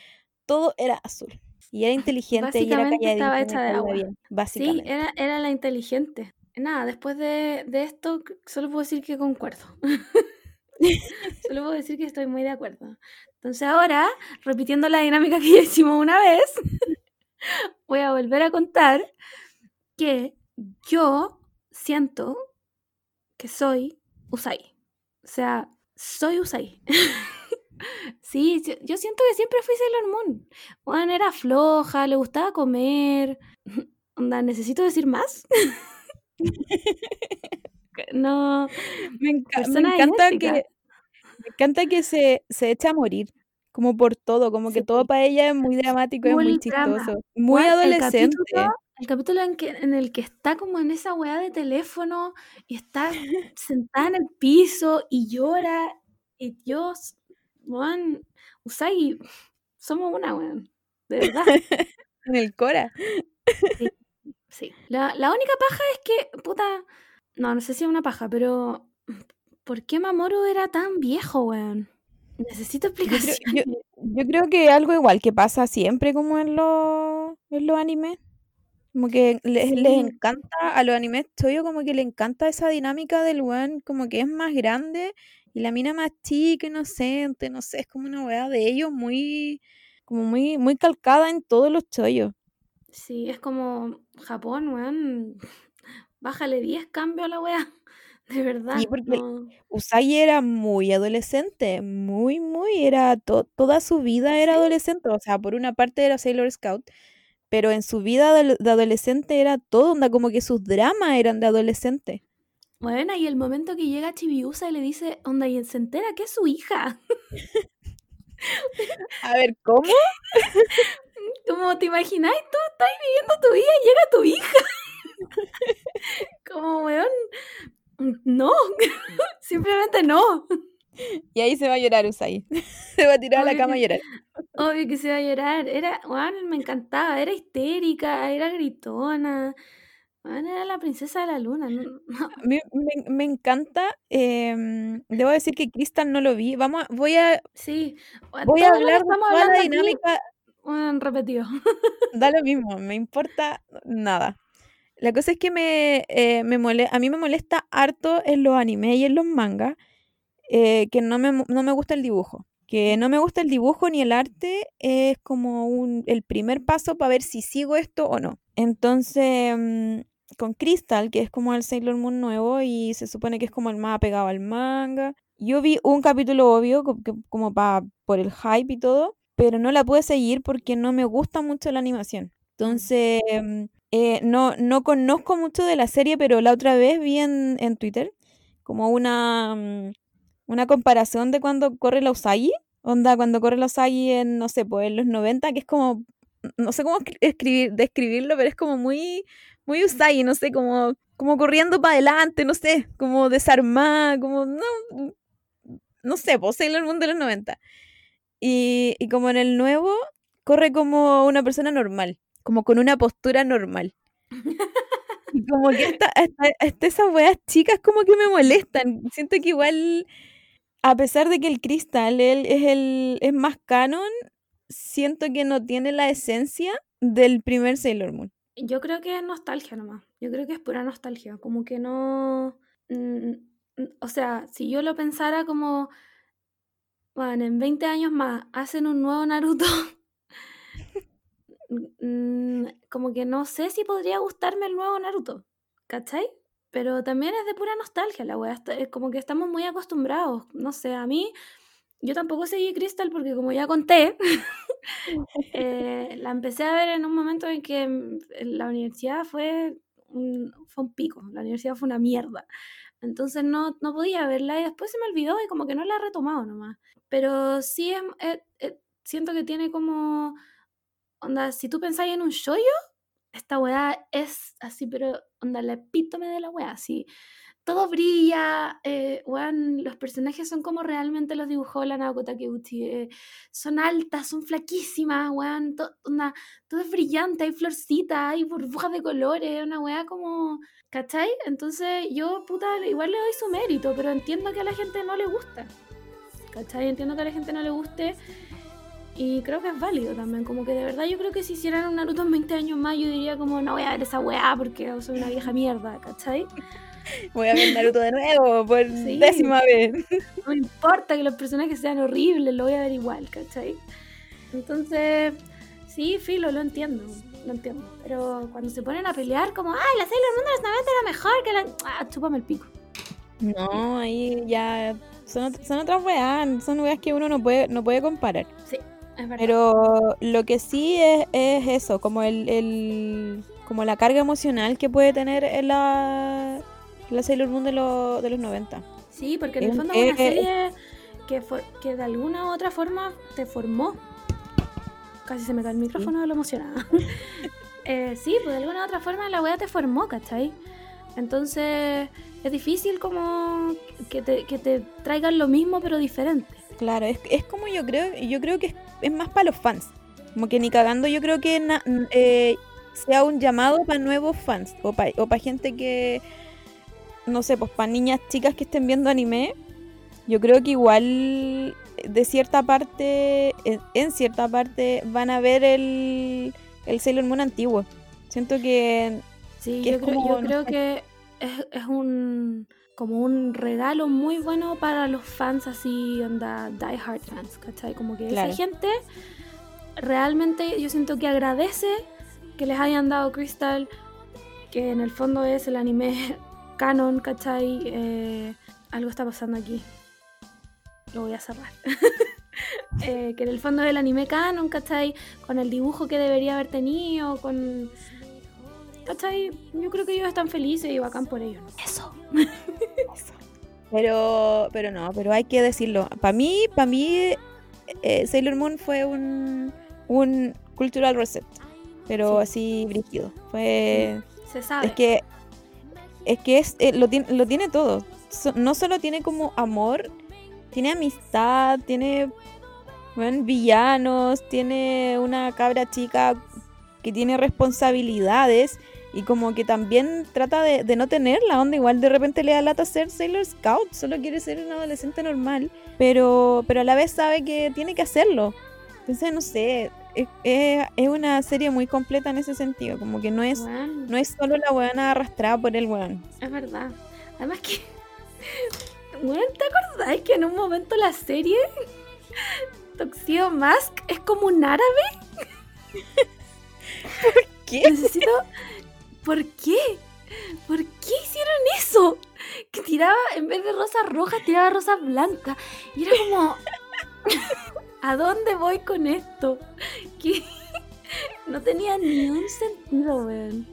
todo era azul. Y era inteligente y era estaba calladita me hecha de agua. bien, Sí, básicamente. era, era la inteligente. Nada, después de, de esto, solo puedo decir que concuerdo. solo puedo decir que estoy muy de acuerdo. Entonces ahora, repitiendo la dinámica que ya hicimos una vez, voy a volver a contar que yo siento que soy Usai. O sea, soy Usai. sí, yo, siento que siempre fui Sailor Moon. Bueno, era floja, le gustaba comer. Onda, ¿necesito decir más? no, Me, enca- me persona encanta idéntica. que, me encanta que se, se echa a morir, como por todo, como que todo para ella es muy dramático, es muy Full drama. chistoso, muy el adolescente. capítulo, el capítulo en, que, en el que está como en esa weá de teléfono y está sentada en el piso y llora. Y Dios, weón, Usagi, somos una, weón. De verdad. En el Cora. Sí. La, la única paja es que, puta, no, no sé si es una paja, pero ¿por qué Mamoru era tan viejo, weón? Necesito Yo creo, explicaciones. yo, yo creo que algo igual que pasa siempre como en los, en los animes. Como que les, les Sí. encanta, a los animes choyo como que le encanta esa dinámica del weón, como que es más grande y la mina más chica, inocente, no sé, es como una weá de ellos muy, como muy, muy calcada en todos los chollos. Sí, es como Japón, weón. Bájale 10 cambios a la weá. De verdad. Sí, porque no. Usagi era muy adolescente, muy, muy, era to- toda su vida era Sí. adolescente, o sea, por una parte era Sailor Scout, pero en su vida de, adolescente era todo, onda como que sus dramas eran de adolescente. Bueno, y el momento que llega Chibiusa y le dice, onda, y se entera que es su hija. A ver, ¿cómo? Como te imagináis, tú estás viviendo tu vida y llega tu hija. Como, weón, no, simplemente no. Y ahí se va a llorar Usai. Se va a tirar a la cama a llorar. Obvio que se va a llorar. Era, me encantaba. Era histérica, era gritona. Era la princesa de la luna. no- no. Me, me encanta. em, debo decir que Crystal no lo vi. Vamos a- voy a, Sí, voy a hablar de toda la aquí, weón, repetido. Da lo mismo, me importa nada. La cosa es que me, eh, me mole- a mí me molesta harto en los animes y en los mangas eh, que no me, no me gusta el dibujo. Que no me gusta el dibujo ni el arte es como un, el primer paso para ver si sigo esto o no. Entonces, mm, con Crystal, que es como el Sailor Moon nuevo y se supone que es como el más apegado al manga. Yo vi un capítulo obvio, como pa, por el hype y todo, pero no la pude seguir porque no me gusta mucho la animación. Entonces, mm, eh, no, no conozco mucho de la serie, pero la otra vez vi en, en Twitter como una, mm, una comparación de cuando corre la Usagi. Onda, cuando corre la Usagi en, no sé, pues en los 90, que es como, no sé cómo escri- escribir, describirlo, pero es como muy, muy Usagi, no sé, como, como corriendo para adelante, no sé, como desarmada, como, no, no sé, pues Sailor Moon de los 90. Y, y como en el nuevo, corre como una persona normal, como con una postura normal. Y como que hasta, hasta, hasta esas weas chicas como que me molestan. Siento que igual, a pesar de que el Crystal él es el es más canon, siento que no tiene la esencia del primer Sailor Moon. Yo creo que es nostalgia nomás. Yo creo que es pura nostalgia. Como que no. mm, mm, o sea, si yo lo pensara como. Bueno, en 20 años más hacen un nuevo Naruto. mm, como que no sé si podría gustarme el nuevo Naruto. ¿Cachai? Pero también es de pura nostalgia la wea. Es como que estamos muy acostumbrados. No sé, a mí. Yo tampoco seguí Crystal porque, como ya conté, eh, la empecé a ver en un momento en que mm, la universidad fue un, fue un pico, la universidad fue una mierda. Entonces no, no podía verla y después se me olvidó y como que no la he retomado nomás. Pero sí es, es- es- siento que tiene como, onda, si tú pensáis en un shoyo, esta weá es así, pero onda, la epítome de la weá, así. Todo brilla, eh, weón, los personajes son como realmente los dibujó la Naoko Takeuchi. eh, son altas, son flaquísimas, weón. to- onda, todo es brillante, hay florcitas, hay burbujas de colores, una weá como. ¿Cachai? Entonces yo, puta, igual le doy su mérito, pero entiendo que a la gente no le gusta. ¿Cachai? Entiendo que a la gente no le guste. Y creo que es válido también. Como que de verdad yo creo que si hicieran un Naruto en 20 años más, yo diría como no voy a ver esa weá porque soy una vieja mierda, ¿cachai? Voy a ver Naruto de nuevo por Sí. décima vez. No me importa que los personajes sean horribles, lo voy a ver igual, ¿cachai? Entonces, sí, filo, lo entiendo, lo entiendo. Pero cuando se ponen a pelear como, ay, la Sailor Moon de los 90 era mejor que la... Ah, chúpame el pico. No, ahí ya son, son otras weas, son weas que uno no puede, no puede comparar. Sí, es verdad. Pero lo que sí es, es eso, como el, el- como la carga emocional que puede tener en la, la Sailor Moon de, lo- de los 90. Sí, porque en el fondo es una serie que, for- que de alguna u otra forma te formó. Casi se me cae el micrófono de lo emocionada. Eh, sí, pues de alguna u otra forma la wea te formó, ¿cachai? Entonces es difícil como que te, que te traigan lo mismo pero diferente. Claro, es, es como yo creo, yo creo que es, es más para los fans. Como que ni cagando yo creo que na- eh, sea un llamado para nuevos fans o para gente que, no sé, pues para niñas chicas que estén viendo anime. Yo creo que igual de cierta parte, en, en cierta parte van a ver el, el Sailor Moon antiguo. Siento que Sí, Que yo es creo, como, yo no creo sé. que es, es un como un regalo muy bueno para los fans así, onda, die hard fans, ¿cachai? Como que Claro. esa gente realmente yo siento que agradece que les hayan dado Crystal, que en el fondo es el anime canon, ¿cachai? Eh, algo está pasando aquí. Lo voy a cerrar. Eh, que en el fondo es el anime canon, ¿cachai? Con el dibujo que debería haber tenido, con... ¿Cachai? Yo creo que ellos están felices y bacán por ellos. ¿no? Eso. Pero, pero no, pero hay que decirlo. Para mí, para mí, eh, Sailor Moon fue un, un cultural reset. Pero así brígido. Fue. Se sabe. Es que. Es que es, eh, lo, tiene, lo tiene todo. So- no solo tiene como amor, tiene amistad, tiene bueno, villanos, tiene una cabra chica que tiene responsabilidades y como que también trata de, de no tenerla, onda igual de repente le da lata ser Sailor Scout, solo quiere ser un adolescente normal, pero, pero a la vez sabe que tiene que hacerlo. Entonces, no sé, es, es- es una serie muy completa en ese sentido, como que no es, no es solo la weona arrastrada por el weón. Es verdad. Además que. Weón, ¿te acordáis que en un momento la serie Tuxedo Mask es como un árabe? ¿Qué? Necesito. ¿Por qué? ¿Por qué hicieron eso? Que tiraba, en vez de rosas rojas, tiraba rosas blancas. Y era como. ¿A dónde voy con esto? Que no tenía ni un sentido, weón.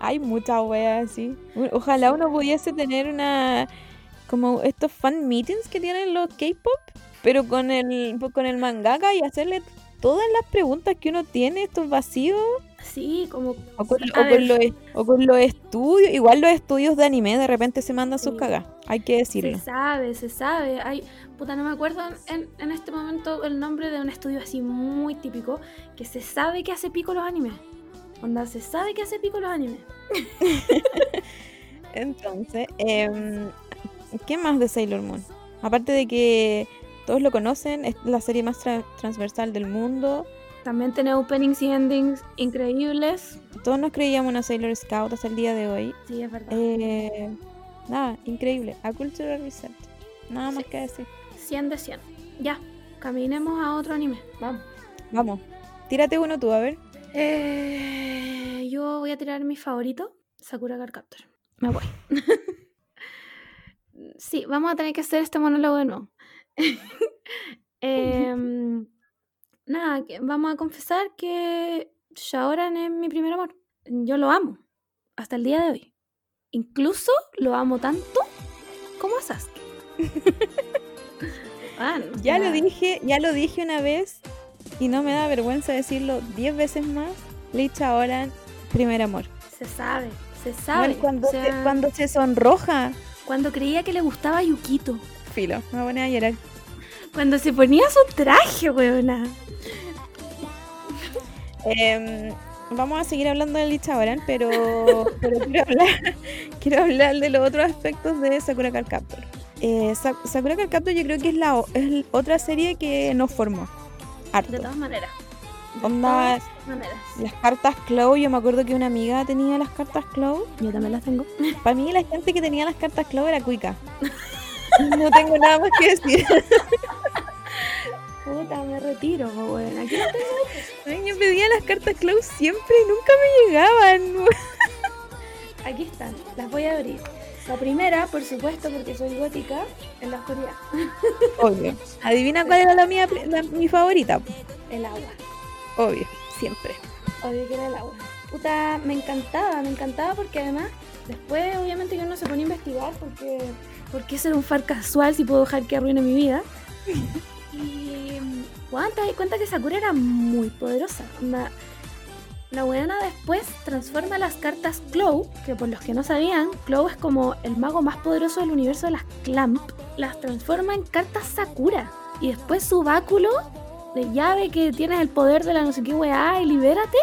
Hay muchas weas así. Ojalá uno pudiese tener una. como estos fan meetings que tienen los K-pop, pero con el, con el mangaka y hacerle todas las preguntas que uno tiene, estos vacíos. Sí, como. O con, o con los, o con los estudios. Igual los estudios de anime de repente se mandan sus Sí. cagas. Hay que decirlo. Se sabe, se sabe. Hay, puta, no me acuerdo en, en este momento el nombre de un estudio así muy típico que se sabe que hace pico los animes. Onda, se sabe que hace pico los animes. Entonces, em, ¿qué más de Sailor Moon? Aparte de que todos lo conocen, es la serie más tra- transversal del mundo. También tiene openings y endings increíbles. Todos nos creíamos una Sailor Scout hasta el día de hoy. Sí, es verdad. Eh, nada, increíble. A Cultural Reset. Nada más Sí. que decir. 100 de 100. Ya, caminemos a otro anime. Vamos. Vamos. Tírate uno tú, a ver. Eh, yo voy a tirar mi favorito, Sakura Card Captor. Me voy. sí, vamos a tener que hacer este monólogo de nuevo. Em, nada, que- vamos a confesar que Shaoran es mi primer amor. Yo lo amo. Hasta el día de hoy. Incluso lo amo tanto como a Sasuke. Ah, no, Ya lo dije, ya lo dije una vez y no me da vergüenza decirlo diez veces más. Licha ahora, primer amor. Se sabe, se Bueno, sabe. cuando, o sea, se, cuando se sonroja. cuando creía que le gustaba Yukito. Filo, me voy a poner a llorar. Cuando se ponía su traje, weona. Em, vamos a seguir hablando de Licha Oran, pero, pero quiero, hablar, quiero hablar de los otros aspectos de Sakura Card Captor. Eh, Sa- Sakura Card Captor yo creo que es la es otra serie que nos formó. Harto. De todas maneras. De Onda, todas maneras. las cartas Clow, yo me acuerdo que una amiga tenía las cartas Clow. Yo también las tengo. Para mí la gente que tenía las cartas Clow era cuica. No tengo nada más que decir. Puta, me retiro, po, weona. Aquí las tengo. Ay, Yo pedía las cartas Clow siempre y nunca me llegaban. Aquí están. Las voy a abrir. La primera, por supuesto, porque soy gótica, en la oscuridad. Obvio. Adivina cuál era la mía, la- mi favorita. El agua. Obvio, siempre. Obvio que era el agua. Puta, me encantaba, me encantaba porque además, después obviamente que uno se pone a investigar porque, ¿por qué ser un far casual si puedo dejar que arruine mi vida? y, Juan, te das cuenta que Sakura era muy poderosa. La weona después transforma las cartas Clow, que por los que no sabían, Clow es como el mago más poderoso del universo de las Clamp, las transforma en cartas Sakura. Y después su báculo de llave que tienes el poder de la no sé qué weá y libérate.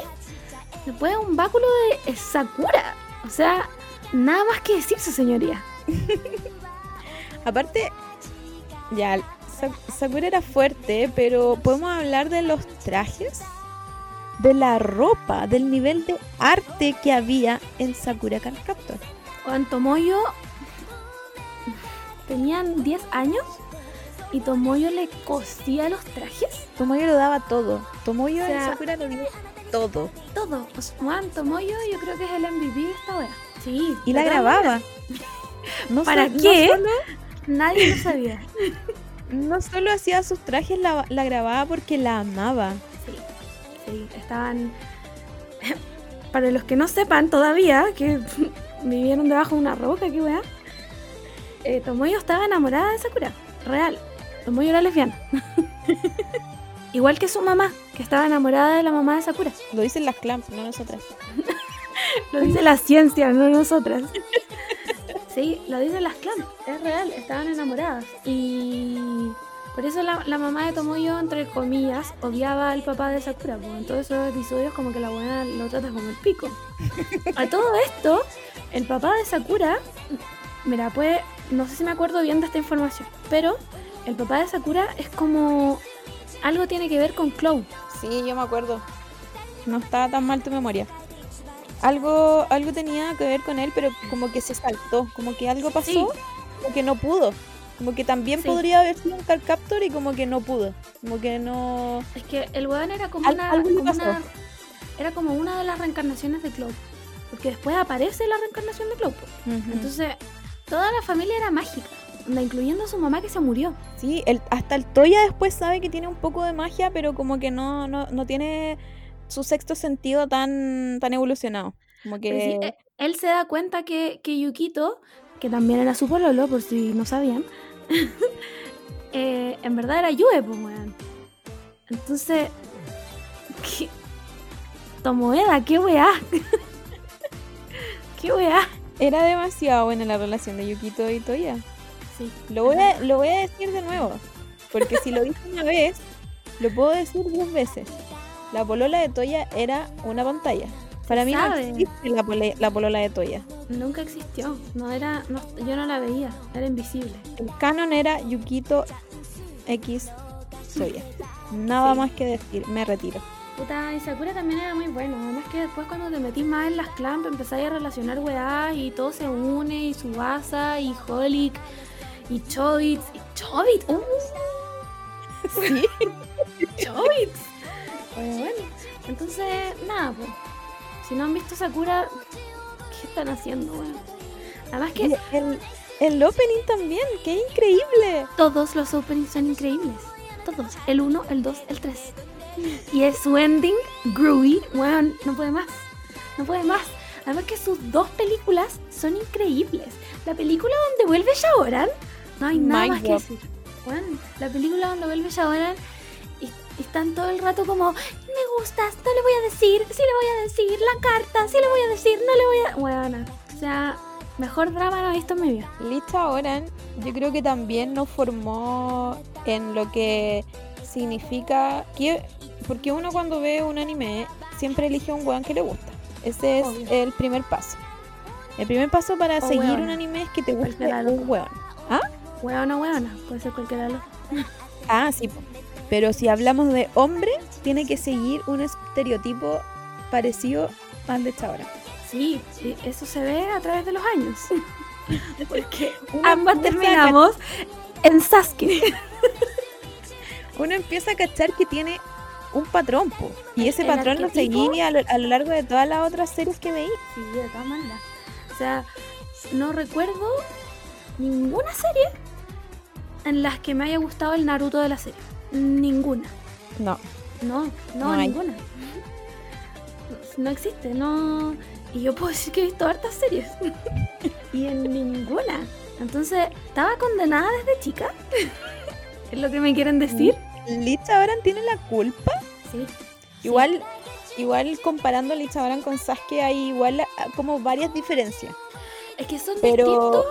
Después un báculo de Sakura. O sea, nada más que decir su señoría. Aparte, ya, Sa- Sakura era fuerte, pero podemos hablar de los trajes, de la ropa, del nivel de arte que había en Sakura Card Captor. Juan Tomoyo tenían 10 años y Tomoyo le cosía los trajes. Tomoyo lo daba todo. Tomoyo O sea, en Sakura lo dio todo. Todo. Juan Tomoyo yo creo que es el MVP de esta wea. Sí. Y la grababa. No ¿Para no qué? solo- Nadie lo sabía. No solo hacía sus trajes, la, la grababa porque la amaba. Sí, sí, estaban. Para los que no sepan todavía, que vivieron debajo de una roca, qué weá. eh, Tomoyo estaba enamorada de Sakura. Real. Tomoyo era lesbiana. Igual que su mamá, que estaba enamorada de la mamá de Sakura. Lo dicen las clamps, no nosotras. Lo dice la ciencia, no nosotras. Sí, lo dicen las clans, es real, estaban enamoradas. Y por eso la, la mamá de Tomoyo, entre comillas, odiaba al papá de Sakura. Porque en todos esos episodios como que la buena lo trata como el pico. A todo esto, el papá de Sakura, mira, pues, no sé si me acuerdo bien de esta información, pero el papá de Sakura es como... Algo tiene que ver con Cloud. Sí, yo me acuerdo. No estaba tan mal tu memoria. Algo, algo tenía que ver con él, pero como que se saltó, como que algo pasó, Sí. como que no pudo. Como que también Sí. podría haber sido un Captor y como que no pudo. Como que no. Es que el weón era como Al- una, como Era como una de las reencarnaciones de Cloud. Porque después aparece la reencarnación de Cloud. Entonces, Entonces, toda la familia era mágica. Incluyendo a su mamá que se murió. sí, el, hasta el Toya después sabe que tiene un poco de magia, pero como que no, no, no tiene su sexto sentido tan, tan evolucionado. Como sí, que. eh, él se da cuenta que, que Yukito, que también era su pololo, por si no sabían, eh, en verdad era Yue, pues, weón. Entonces, ¿qué? Tomoeda, qué weá. qué weá. Era demasiado buena la relación de Yukito y Toya. Sí. Lo voy, a, lo voy a decir de nuevo. Porque si lo dije una vez, lo puedo decir dos veces. La polola de Toya era una pantalla. Para mí no existe la, pole- la polola de Toya. Nunca existió. No era, no- yo no la veía. Era invisible. El canon era Yukito X Toya. Nada Sí. más que decir, me retiro. Puta, y Sakura también era muy bueno. Además que después cuando te metís más en las clamps empezáis a relacionar weás y todo se une, y Subasa, y Holic, y Chobits, y Chobits, ¡uh! Sí. Chobits. Bueno, bueno. Entonces, nada, pues. Si no han visto Sakura, ¿qué están haciendo, weón? Además que el, el opening también, qué increíble. todos los openings son increíbles. Todos. El 1, el 2, el 3. Y es su ending, Groovy, weón, no puede más. No puede más. Además que sus dos películas son increíbles. La película donde vuelve Shaoran, no hay nada más que decir. Weón, la película donde vuelve Shaoran están todo el rato como, me gustas, no le voy a decir, sí le voy a decir, la carta, sí le voy a decir, no le voy a... Weona, o sea, mejor drama no he visto en mi vida. Lisa Oran, yo creo que también nos formó en lo que significa que porque uno cuando ve un anime siempre elige a un weón que le gusta. Ese es Obvio. el primer paso. El primer paso para O seguir un anime es que te guste Cualquiera de los un weón. Weona, weona, puede ser cualquiera de los Ah, sí. Pero si hablamos de hombre, tiene que seguir un estereotipo parecido al de Chabra. Sí, sí, eso se ve a través de los años. Porque ambas terminamos en Sasuke. uno empieza a cachar que tiene un patrón, po. y ese patrón lo arquetipo. seguí a lo, a lo largo de todas las otras series que veí. Sí, de todas maneras. O sea, no recuerdo ninguna serie en las que me haya gustado el Naruto de la serie. Ninguna. No, No, no, ninguna. No existe, no. Y yo puedo decir que he visto hartas series. y en ninguna. Entonces, ¿estaba condenada desde chica? ¿Es lo que me quieren decir? Licha Oran tiene la culpa. Sí. Igual, igual comparando a Licha Oran con Sasuke hay igual ah, como varias diferencias. Es que son Pero- distintos,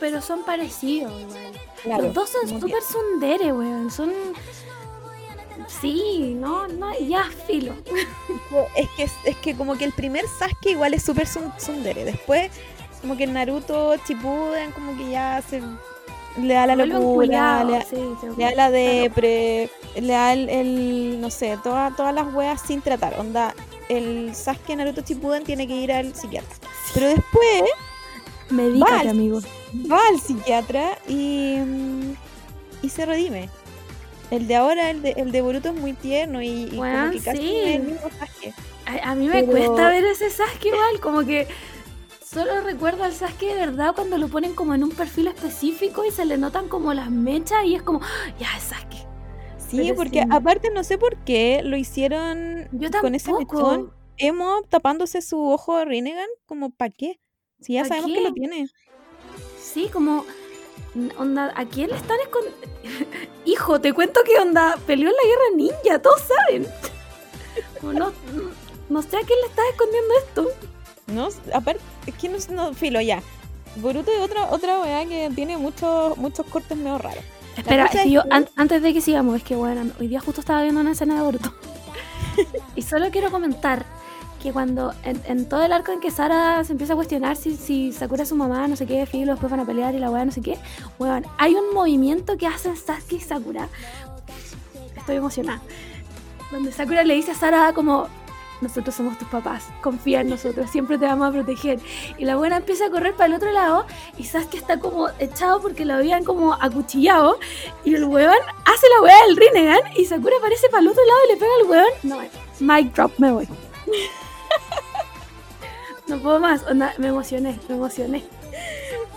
pero son parecidos igual. Los dos son súper sundere, weón. Son. Sí, no, no, ya filo. Es que, es que como que el primer Sasuke igual es súper sun- tsundere. Después, como que Naruto, Shippuden, como que ya se le da la locura, le, da- sí, le da la depre, le da el, el- no sé, toda- todas las weas sin tratar. Onda, el Sasuke Naruto Shippuden tiene que ir al psiquiatra. Pero después Medícate, Vale. amigo. va al psiquiatra y, y se redime. El de ahora, el de, el de Boruto es muy tierno y, y como que casi sí. es el mismo Sasuke. A, a mí me Pero- cuesta ver ese Sasuke igual, como que solo recuerdo al Sasuke de verdad cuando lo ponen como en un perfil específico y se le notan como las mechas y es como, "Ah, ya es Sasuke. Sí, Pero porque sí. aparte no sé por qué lo hicieron Yo con ese mechón emo tapándose su ojo de Rinnegan, como ¿para qué? Si ya ¿Pa sabemos qué? que lo tiene. Sí, como Onda, ¿a quién le están escondiendo? Hijo, te cuento que onda peleó en la guerra ninja, todos saben. no, no, sé a quién le estás escondiendo esto. No, aparte, es que no, no filo ya. Boruto es otra, otra weá que tiene muchos, muchos cortes medio raros. Espera, yo, antes de que sigamos, es que bueno, hoy día justo estaba viendo una escena de Boruto. y solo quiero comentar que cuando en, todo el arco en que Sara se empieza a cuestionar si, si Sakura es su mamá, no sé qué, Filo, después van a pelear y la weá, no sé qué, bueno, hay un movimiento que hacen Sasuke y Sakura. Estoy emocionada. Donde Sakura le dice a Sara como, nosotros somos tus papás, confía en nosotros, siempre te vamos a proteger. Y la buena empieza a correr para el otro lado y Sasuke está como echado porque lo habían como acuchillado y el weón hace la weá del Rinnegan y Sakura aparece para el otro lado y le pega al weón. No, mic drop, me voy. no puedo más, me emocioné, me emocioné.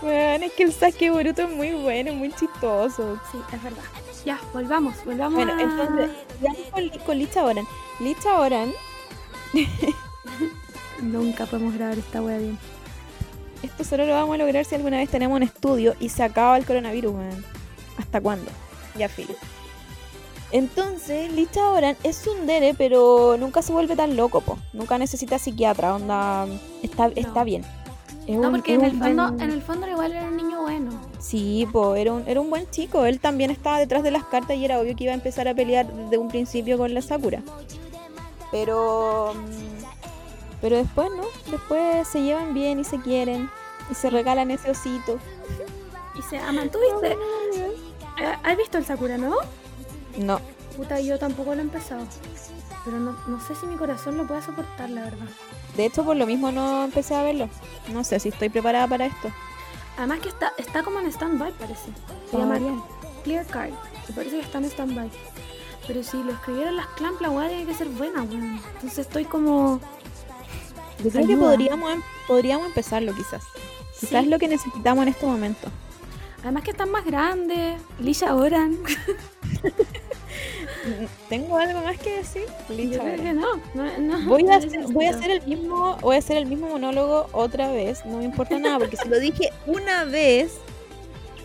Bueno, es que el Sasuke Boruto es muy bueno, muy chistoso. Sí, es verdad. Ya, volvamos, volvamos. Bueno, entonces, ya con, con Licha Oran. Licha Oran Nunca podemos grabar esta wea bien. Esto solo lo vamos a lograr si alguna vez tenemos un estudio y se acaba el coronavirus, ¿Hasta cuándo? Ya filo. Entonces, Licha Oran es un dere, pero nunca se vuelve tan loco, po. Nunca necesita psiquiatra, onda. Está, está bien. no, porque en el, fondo, en el fondo igual era un niño bueno. Sí, po, era un, era un buen chico. Él también estaba detrás de las cartas y era obvio que iba a empezar a pelear desde un principio con la Sakura. Pero. Mm, pero después, ¿no? Después se llevan bien y se quieren. Y se regalan ese osito. Y se aman. ¿Tú viste? Eh, ¿Has visto el Sakura, no? No. Puta, yo tampoco lo he empezado. Pero no, no sé si mi corazón lo puede soportar, la verdad. De hecho, por lo mismo no empecé a verlo. No sé si estoy preparada para esto. Además que está, está como en stand-by, parece. Se llamaría Clear Card. Me parece que está en stand-by. Pero si lo escribieron las clamp, la weá tiene que ser buena, weón. Entonces estoy como. Yo creo que podríamos, em, podríamos empezarlo quizás. Quizás es lo que necesitamos en este momento. Además que están más grandes. Lisa Oran. ¿Tengo algo más que decir? Lisa no. voy, a hacer, voy a hacer el mismo, voy a hacer el mismo monólogo otra vez. No me importa nada, porque si lo dije una vez,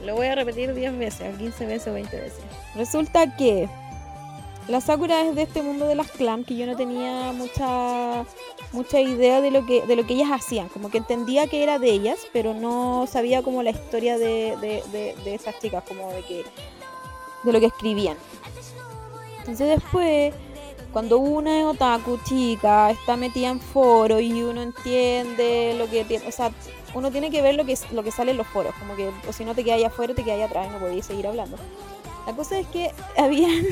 lo voy a repetir 10 veces, o 15 veces o 20 veces. Resulta que la Sakura es de este mundo de las clam que yo no tenía mucha mucha idea de lo que de lo que ellas hacían, como que entendía que era de ellas, pero no sabía como la historia de, de, de, esas chicas, como de que de lo que escribían. Entonces después, cuando una es otaku chica, está metida en foro y uno entiende lo que tiene, o sea, uno tiene que ver lo que lo que sale en los foros, como que o si no te quedas afuera te quedas atrás y no podías seguir hablando. La cosa es que habían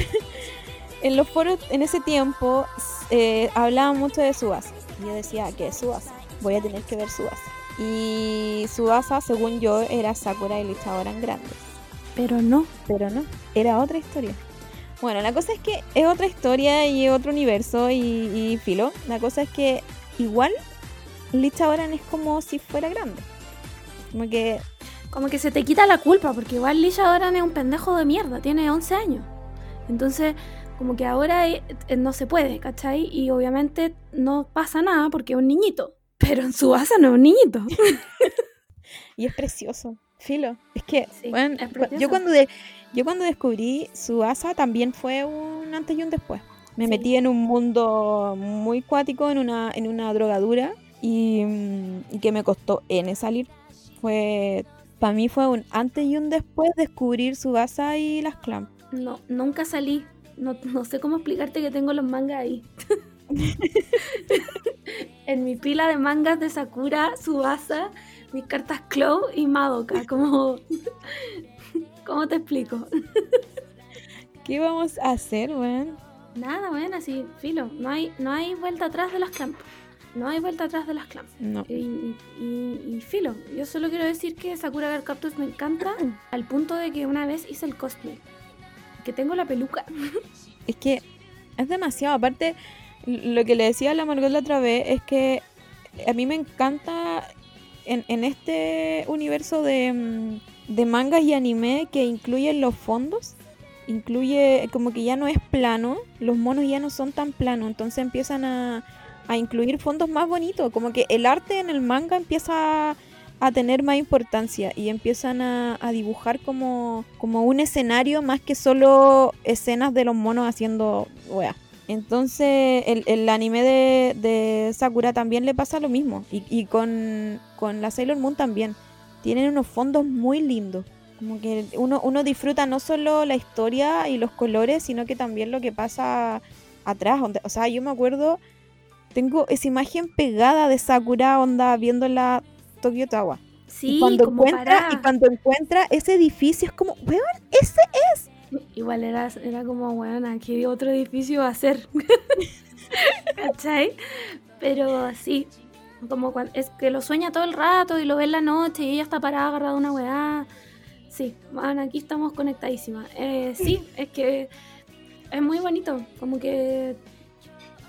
en los foros en ese tiempo eh, hablaban mucho de Subasa. Y yo decía, ¿qué es Subasa? Voy a tener que ver Subasa. Y Subasa, según yo, era Sakura y Licha eran grandes. Pero no. Pero no. Era otra historia. Bueno, la cosa es que es otra historia y otro universo y, filo. La cosa es que igual Licha Oran es como si fuera grande. Como que... Como que se te quita la culpa, porque igual Licha Oran es un pendejo de mierda, tiene 11 años. Entonces, como que ahora eh, eh, no se puede, ¿cachai? Y obviamente no pasa nada porque es un niñito, pero en su base no es un niñito. y es precioso, filo. Es que, bueno, yo cuando, de, yo cuando descubrí su asa también fue un antes y un después. Me metí en un mundo muy cuático, en una, en una drogadura y, y que me costó N salir. Fue, para mí fue un antes y un después descubrir su asa y las clamps. No, nunca salí no, no sé cómo explicarte que tengo los mangas ahí. en mi pila de mangas de Sakura, Subasa, mis cartas Claw y Madoka. Como... ¿Cómo te explico? ¿Qué vamos a hacer, weón? Nada, weón, así, filo. No hay, no hay vuelta atrás de las clamps. No hay vuelta atrás de las clamps. No. Y, y, filo. Yo solo quiero decir que Sakura Girl Captors me encanta al punto de que una vez hice el cosplay que tengo la peluca. Es que es demasiado. Aparte, lo que le decía a la Margot la otra vez es que a mí me encanta en, este universo de, mm, de, mangas y anime que incluyen los fondos. Incluye como que ya no es plano, los monos ya no son tan planos, entonces empiezan a, a incluir fondos más bonitos, como que el arte en el manga empieza a, tener más importancia y empiezan a, a dibujar como, como un escenario más que solo escenas de los monos haciendo wea. Entonces, el, el anime de, de Sakura también le pasa lo mismo. Y, y con, con la Sailor Moon también. Tienen unos fondos muy lindos. Como que uno, uno disfruta no solo la historia y los colores, sino que también lo que pasa atrás. O sea, yo me acuerdo, tengo esa imagen pegada de Sakura, onda, viéndola Tokyo Tower. Sí, y cuando como encuentra, para- y cuando encuentra ese edificio es como, weón, ese Igual era, era como, bueno, ¿qué otro edificio va a ser? ¿Cachai? Pero sí, como cuan- es que lo sueña todo el rato y lo ve en la noche y ella está parada agarrada una weá. Sí, man, aquí estamos conectadísimas. Eh, sí, es que es muy bonito, como que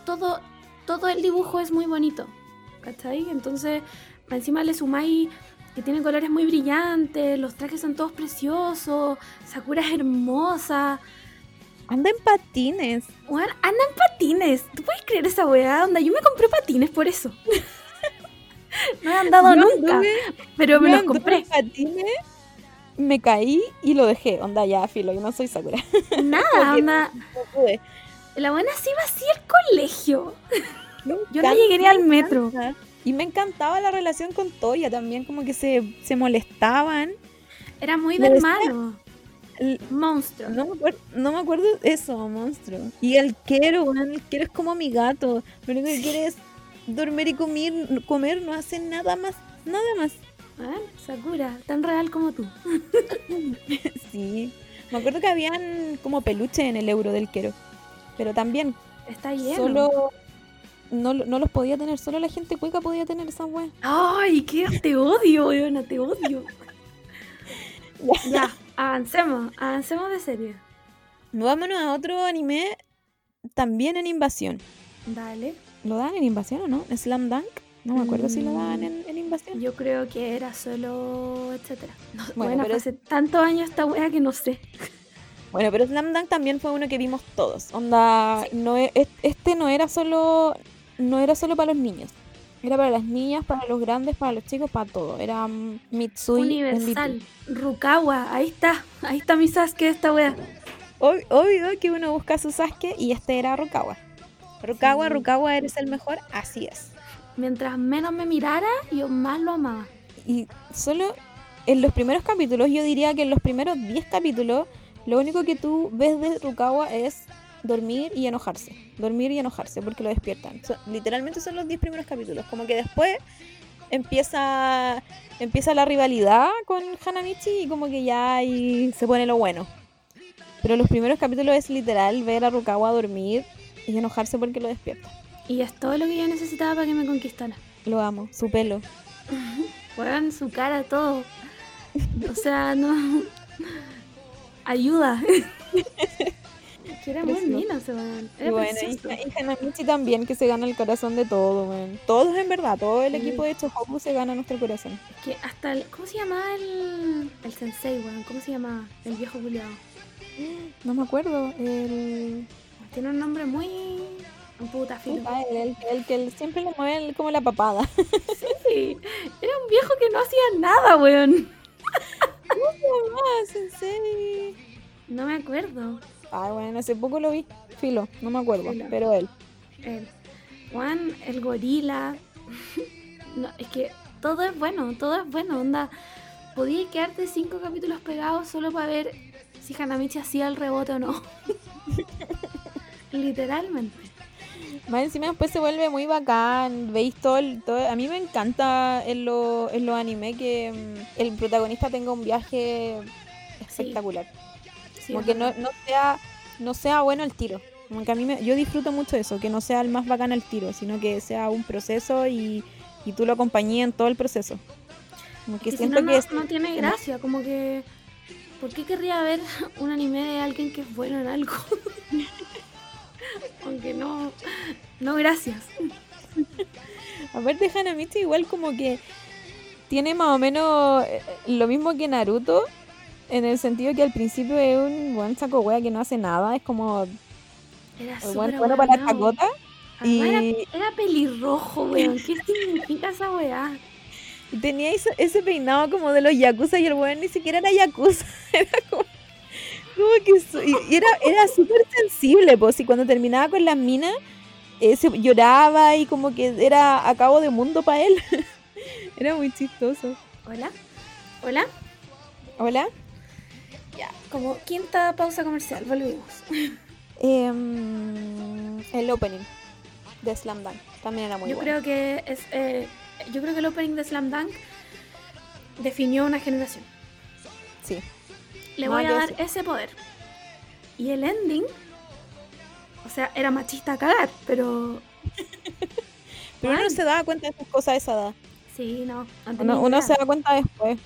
todo, todo el dibujo es muy bonito, ¿cachai? Entonces, encima le sumáis que tiene colores muy brillantes, los trajes son todos preciosos, Sakura es hermosa. anda en patines. Weón, andan patines. ¿Tú puedes creer esa weá? Onda, yo me compré patines por eso. no he andado Yo nunca, anduve- pero me yo los compré. en patines, me caí y lo dejé. Onda, ya, filo, yo no soy Sakura. Nada, onda. No pude. La buena sí va así al colegio. Yo no ni al me metro. encanta. Y me encantaba la relación con Toya también, como que se, se molestaban. Era muy Me del decía- malo. L- Monstruo. No me, acuerdo, no me acuerdo eso, monstruo. Y el weón, el Kero es como mi gato. Lo único que quiere es dormir y comer, comer, no hace nada más, nada más. Sakura, tan real como tú. Sí. Me acuerdo que habían como peluche en el euro del Kero. Pero también Está lleno. solo no, no los podía tener, solo la gente cuica podía tener esas weas. Ay, qué te odio, weona, te odio. ya, avancemos, avancemos de serie. Vámonos a otro anime también en invasión. Dale. ¿Lo dan en invasión o no? ¿Slam Dunk? No me acuerdo si lo daban en, en invasión. Yo creo que era solo, etcétera. No, Bueno, pero hace tantos años esta wea que no sé. Bueno, pero Slam Dunk también fue uno que vimos todos. Onda, no e- es- este no era solo no era solo para los niños. Era para las niñas, para los grandes, para los chicos, para todo. Era mm, Mitsui Universal. Rukawa, ahí está. Ahí está mi Sasuke esta wea. Ob- Obvio que uno busca a su Sasuke y este era Rukawa. Rukawa, Sí. Rukawa, eres el mejor, así es. Mientras menos me mirara, yo más lo amaba. Y solo en los primeros capítulos, yo diría que en los primeros 10 capítulos, lo único que tú ves de Rukawa es dormir y enojarse. Dormir y enojarse porque lo despiertan. Son- literalmente son los 10 primeros capítulos. Como que después empieza empieza la rivalidad con Hanamichi y como que ya ahí se pone lo bueno. Pero los primeros capítulos es literal ver a Rukawa dormir y enojarse porque lo despierta. Y es todo lo que yo necesitaba para que me conquistara. Lo amo, su pelo. Juegan su cara, todo. O sea, no. Ayuda. que era muy ese weón. Y bueno, y, Hanamichi también, que se gana el corazón de todo, weón. Todos en verdad, todo el Sí. equipo de Chohoku se gana nuestro corazón. Que hasta el. ¿Cómo se llamaba el. El sensei, weón? ¿Cómo se llamaba? El viejo culiado. No me acuerdo, el, Tiene un nombre muy. Puta filo. el, el- que siempre le mueve como la papada. Sí. Era un viejo que no hacía nada, weón. Ah, sensei. No me acuerdo. Ah, bueno, hace poco lo vi. Filo, no me acuerdo, Filo. pero él. El Juan, el gorila. No, es que todo es bueno, todo es bueno. Onda, podía quedarte cinco capítulos pegados solo para ver si Hanamichi hacía el rebote o no. Literalmente. Más encima después se vuelve muy bacán, veis todo, el- todo- a mí me encanta en los en los anime que mm, el protagonista tenga un viaje espectacular. Sí, como que no, no sea no sea bueno el tiro como que a mí me- yo disfruto mucho eso que no sea el más bacán el tiro sino que sea un proceso y, y tú lo acompañes en todo el proceso como que Es que si siento no, que no, es- no tiene gracia, como que. ¿Por qué querría ver un anime de alguien que es bueno en algo? Aunque no. No, gracias. aparte Hanamichi igual como que tiene más o menos eh, lo mismo que Naruto en el sentido que al principio es un buen saco wea que no hace nada es como Era buen- bueno para la chacota Además, era- y Era pelirrojo, weón. ¿Qué significa esa weá? Y tenía ese, ese peinado como de los yakuza y el weón ni siquiera era yakuza. Era como, como que y y era, era súper sensible, pues, y cuando terminaba con las minas, eh, se lloraba y como que era a cabo de mundo para él. era muy chistoso. Hola. Hola. Hola. Ya, como quinta pausa comercial, volvimos. Em, el opening de Slam Dunk también era muy yo bueno. creo que es eh, yo creo que el opening de Slam Dunk definió una generación. Sí. Le voy a dar decir. ese poder. Y el ending, o sea, era machista a cagar, pero Pero uno no se daba cuenta de esas cosas a esa edad. sí, no. no Uno, se da cuenta después.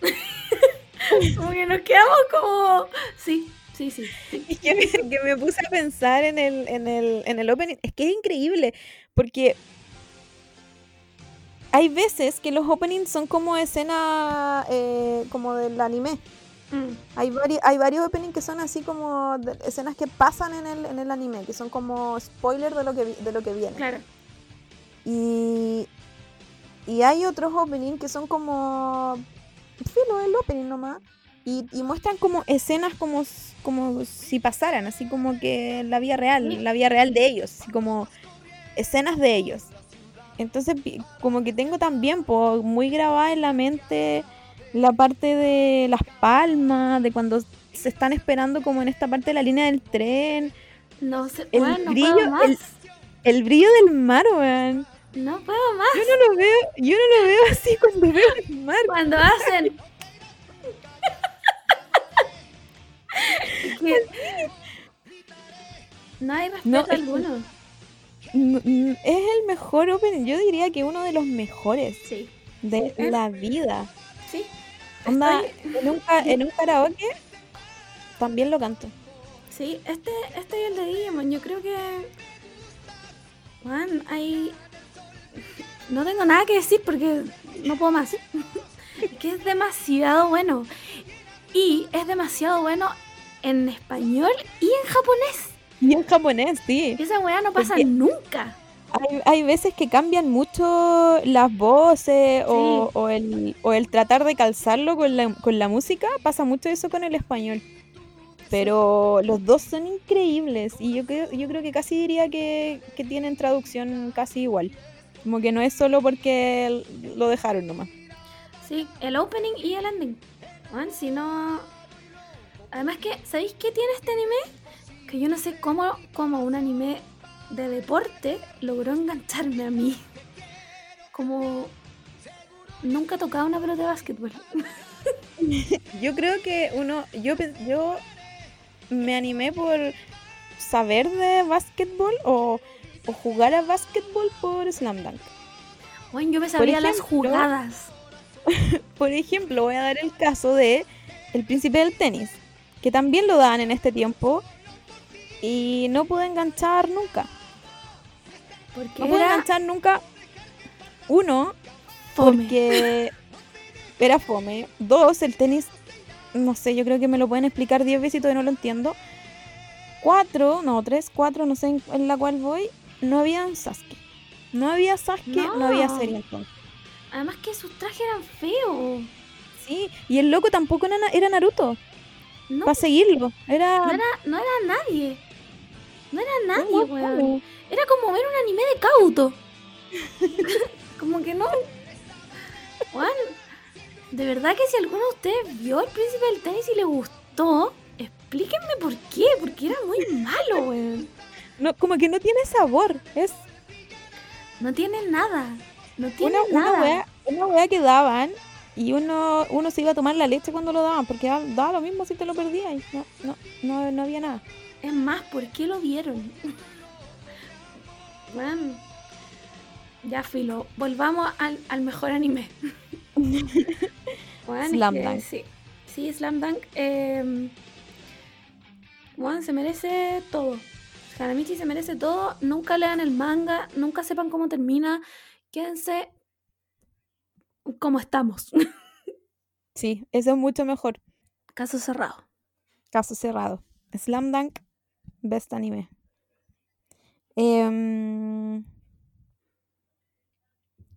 Como que nos quedamos como sí, sí, sí. sí. Y que me, que me puse a pensar en el, en, el, en el opening. Es que es increíble, porque hay veces que los openings son como escena eh, como del anime. Mm, Hay, vari- hay varios openings que son así como de- escenas que pasan en el, en el anime, que son como spoiler de lo que, de lo que viene. claro. Y, y hay otros openings que son como. Filo, el opening nomás. Y, y muestran como escenas como, como si pasaran, así como que la vida real, la vida real de ellos, así como escenas de ellos. Entonces, como que tengo también po, muy grabada en la mente la parte de las palmas, de cuando se están esperando como en esta parte de la línea del tren, No sé, El bueno, no brillo, puedo más. el- el brillo del mar, weón. No puedo más. Yo no lo veo, yo no lo veo así cuando veo el mar. Cuando hacen. No hay respeto No, es alguno. Es el mejor opening, yo diría que uno de los mejores Sí, de es- la vida. sí. Onda, Estoy- en un, en un karaoke también lo canto. Sí, este, este y el de Digimon, yo creo que. Juan, hay. No tengo nada que decir porque no puedo más. Que es demasiado bueno. Y es demasiado bueno en español y en japonés. Y en japonés, sí. Esa weá no pasa Porque- nunca. Hay, hay veces que cambian mucho las voces o, o el, o el tratar de calzarlo con la, con la música. Pasa mucho eso con el español. Pero los dos son increíbles y yo creo, yo creo que casi diría que, que tienen traducción casi igual. Como que no es solo porque lo dejaron nomás. Sí, el opening y el ending. Juan, si no. Además que, ¿sabéis qué tiene este anime? Que yo no sé cómo, cómo un anime de deporte logró engancharme a mí. Como nunca he tocado una pelota de básquetbol. Yo creo que uno, yo, yo me animé por saber de básquetbol o, o jugar a básquetbol por Slam Dunk. Bueno, yo me sabía las jugadas. Por ejemplo, voy a dar el caso de El Príncipe del Tenis, que también lo daban en este tiempo y no pude enganchar nunca. Porque No pude enganchar nunca. Uno, fome. porque era fome. Dos, el tenis, no sé, yo creo que me lo pueden explicar diez veces y todavía no lo entiendo. Cuatro, no, tres, cuatro, no sé en, en la cual voy, no había Sasuke. No había Sasuke, no, había No. entonces. Además que sus trajes eran feos. Sí, y el loco tampoco era, era Naruto, No, para seguirlo. Era... no era, no era nadie. No era un nadie, guapo. weón. Era como ver un anime de Kauto. como que no. Juan, de verdad que si alguno de ustedes vio el príncipe del tenis y le gustó, explíquenme por qué, porque era muy malo, weón. No, como que no tiene sabor. Es No tiene nada. No tiene una, una, nada. wea, una wea que daban y uno, uno se iba a tomar la leche cuando lo daban, porque daba, daba lo mismo si te lo perdías. y No, no, no, no había nada. Es más, ¿por qué lo vieron? Weón. Ya, filo. Volvamos al, al mejor anime. Es Slam Dunk. Sí. sí, Slam Dunk. Eh, weón, se merece todo. Hanamichi se merece todo. Nunca lean el manga. Nunca sepan cómo termina. Quédense como estamos. Sí, eso es mucho mejor. Caso cerrado. Caso cerrado. Slam Dunk, best anime. Em,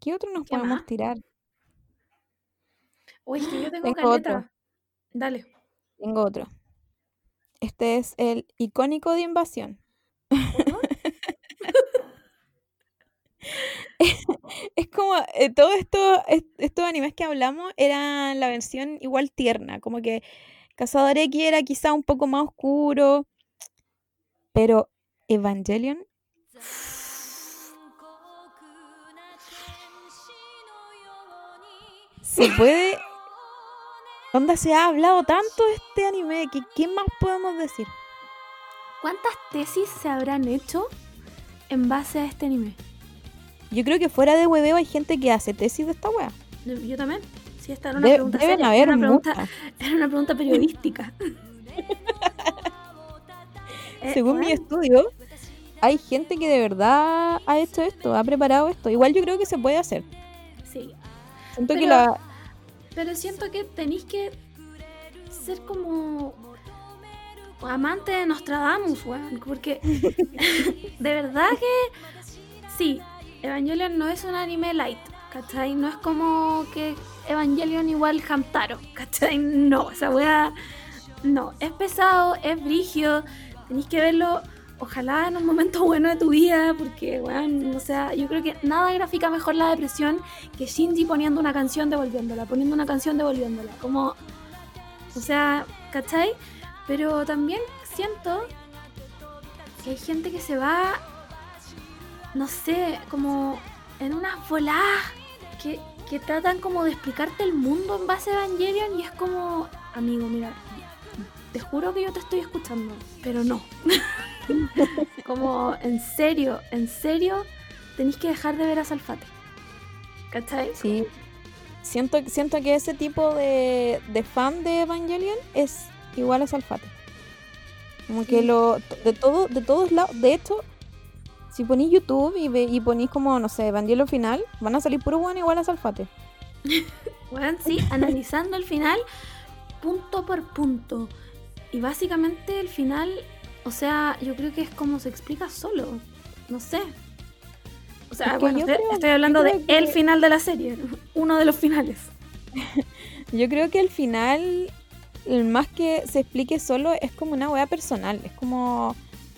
¿Qué otro nos ¿Qué podemos más? tirar? Uy, es que yo tengo, Tengo caleta. otro. Dale. Tengo otro. Este es el icónico de invasión. Es como eh, todo esto, est- estos animes que hablamos eran la versión igual tierna, como que Cazador X era quizá un poco más oscuro, pero Evangelion se puede... Onda se ha hablado tanto de este anime ¿qué más podemos decir? ¿Cuántas tesis se habrán hecho en base a este anime? Yo creo que fuera de hueveo hay gente que hace tesis de esta wea. Yo también. Sí, esta era una De- pregunta deben seria, haber era una pregunta, era una pregunta periodística. Eh, Según mi estudio, hay gente que de verdad ha hecho esto, ha preparado esto. Igual yo creo que se puede hacer. Sí, Siento que Pero- la... pero siento que tenéis que ser como amante de Nostradamus, weón. Porque de verdad que sí, Evangelion no es un anime light, ¿cachai? No es como que Evangelion igual Hamtaro, ¿cachai? No, esa weá no, es pesado, es brigio, tenéis que verlo. Ojalá en un momento bueno de tu vida, porque, weón, o sea, yo creo que nada grafica mejor la depresión que Shinji poniendo una canción devolviéndola, poniendo una canción devolviéndola. Como, o sea, ¿cachai? Pero también siento que hay gente que se va, no sé, como en unas voladas que, que tratan como de explicarte el mundo en base a Evangelion y es como, amigo, mira, te juro que yo te estoy escuchando, pero no. como, en serio, en serio, tenéis que dejar de ver a Salfate. ¿Cachai? Sí. Siento, siento que ese tipo de, de fan de Evangelion es igual a Salfate. Como que lo, de, todo, de todos lados, de hecho, si ponís YouTube y, ve, y ponís como, no sé, Evangelion final, van a salir puro bueno igual a Salfate. Bueno, sí, analizando el final punto por punto. Y básicamente el final, o sea, yo creo que es como se explica solo. No sé. O sea, Es que bueno, estoy, creo- estoy hablando de que- el final de la serie, uno de los finales. Yo creo que el final, más que se explique solo, es como una weá personal. Es como,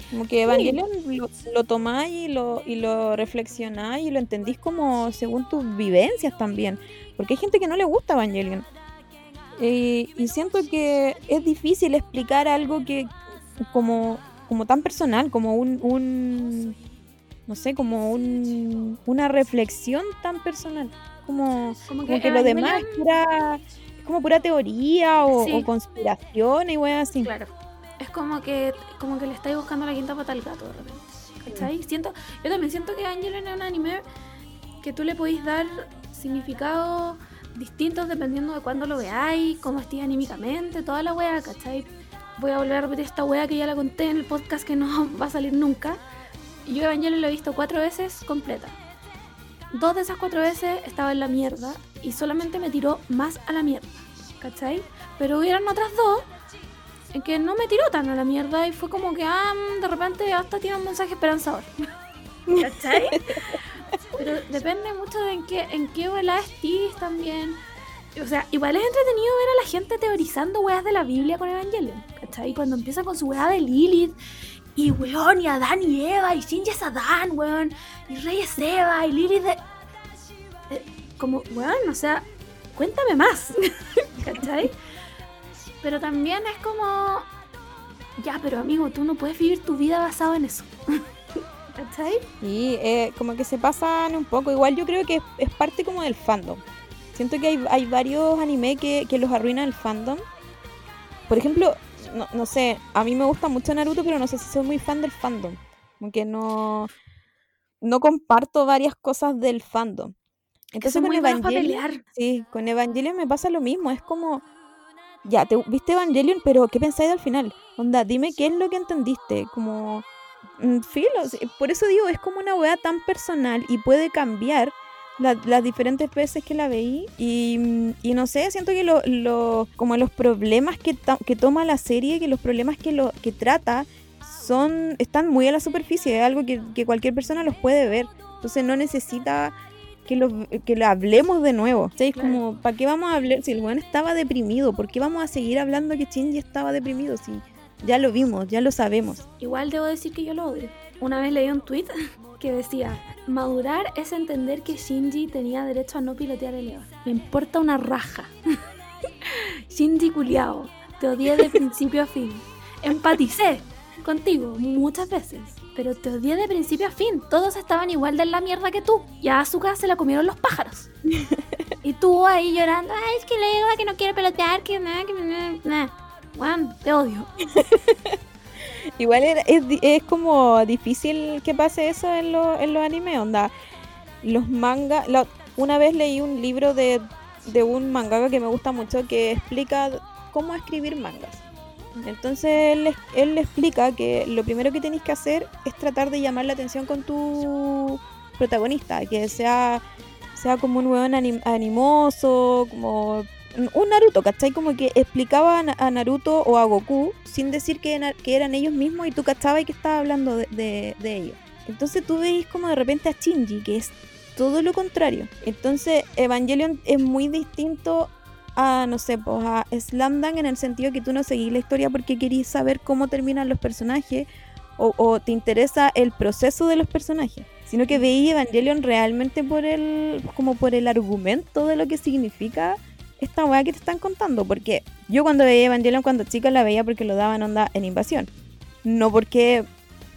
como que Evangelion lo, lo tomáis y lo, y lo reflexionáis y lo entendís como según tus vivencias también. Porque hay gente que no le gusta Evangelion. Eh, y siento que es difícil explicar algo que como, como tan personal, como un, un no sé, como un, una reflexión tan personal. Como, Como como que lo demás es pura, como pura teoría o, Sí. o conspiración y weas así. Claro. Es como que, como que le estáis buscando la quinta pata al gato de repente. ¿Cachai? Siento, yo también siento que Evangelion es un anime que tú le podéis dar significados distintos dependiendo de cuándo lo veáis, cómo estéis anímicamente, toda la wea, ¿cachai? Voy a volver a repetir esta wea que ya la conté en el podcast que no va a salir nunca. Yo Evangelion lo he visto cuatro veces completa. Dos de esas cuatro veces estaba en la mierda y solamente me tiró más a la mierda, ¿cachai? Pero hubieron otras dos en que no me tiró tan a la mierda y fue como que, ah, mm, de repente hasta tiene un mensaje esperanzador. ¿Cachai? Pero depende mucho de en qué, en qué estés también. O sea, igual es entretenido ver a la gente teorizando weas de la Biblia con Evangelion. ¿Cachai? Cuando empieza con su wea de Lilith. Y weón, y Adán y Eva, y Shinji es Adán, weón. Y Rey es Eva, y Lilith de... eh, como, weón, o sea, cuéntame más. ¿Cachai? Pero también es como... Ya, pero amigo, tú no puedes vivir tu vida basado en eso. ¿Cachai? Y eh, como que se pasan un poco. Igual yo creo que es, es parte como del fandom. Siento que hay, hay varios anime que, que los arruinan el fandom. Por ejemplo, no, no sé, a mí me gusta mucho Naruto, pero no sé si soy muy fan del fandom. Como que no, no comparto varias cosas del fandom. Entonces con Evangelion, sí, con Evangelion me pasa lo mismo. Es como, ya, te viste Evangelion, pero ¿qué pensáis al final? Onda, dime qué es lo que entendiste. Como, mm, filo, por eso digo, es como una weá tan personal y puede cambiar la- las diferentes veces que la veí. Y, y no sé, siento que lo, lo- como los problemas que, que toma la serie, que los problemas que, lo, que trata, son están muy a la superficie, es algo que, que cualquier persona los puede ver. Entonces no necesita que lo, que lo hablemos de nuevo. ¿sí? Claro. Como, ¿para qué vamos a hablar? Si el weón estaba deprimido, ¿por qué vamos a seguir hablando que Shinji estaba deprimido? Si ya lo vimos, ya lo sabemos. Igual debo decir que yo lo odio. Una vez leí un tweet que decía, madurar es entender que Shinji tenía derecho a no pilotear el Eva. Me importa una raja. Shinji culiao, te odié de principio a fin. Empaticé contigo muchas veces, pero te odié de principio a fin. Todos estaban igual de en la mierda que tú. Y a Asuka se la comieron los pájaros. y tú ahí llorando, ay, es que le Eva que no quiere pelotear, que nada, que nada. Juan, te odio. Igual es, di- es como difícil que pase eso en, lo- en los animes, onda. Los mangas. una vez leí un libro de, de un mangaka que me gusta mucho que explica cómo escribir mangas. Entonces él, es- él le explica que lo primero que tienes que hacer es tratar de llamar la atención con tu protagonista, que sea, sea como un hueón anim- animoso, como un Naruto, ¿cachai? Como que explicaba a Na- a Naruto o a Goku sin decir que, eran ellos mismos y tú cachabas que estaba hablando de, ellos. Entonces tú veis como de repente a Shinji, que es todo lo contrario. Entonces Evangelion es muy distinto a, no sé, pues a Slam en el sentido que tú no seguís la historia porque querís saber cómo terminan los personajes o, te interesa el proceso de los personajes. Sino que veí Evangelion realmente por el, como por el argumento de lo que significa esta weá que te están contando. Porque yo cuando veía Evangelion cuando chica la veía porque lo daban onda en invasión. No porque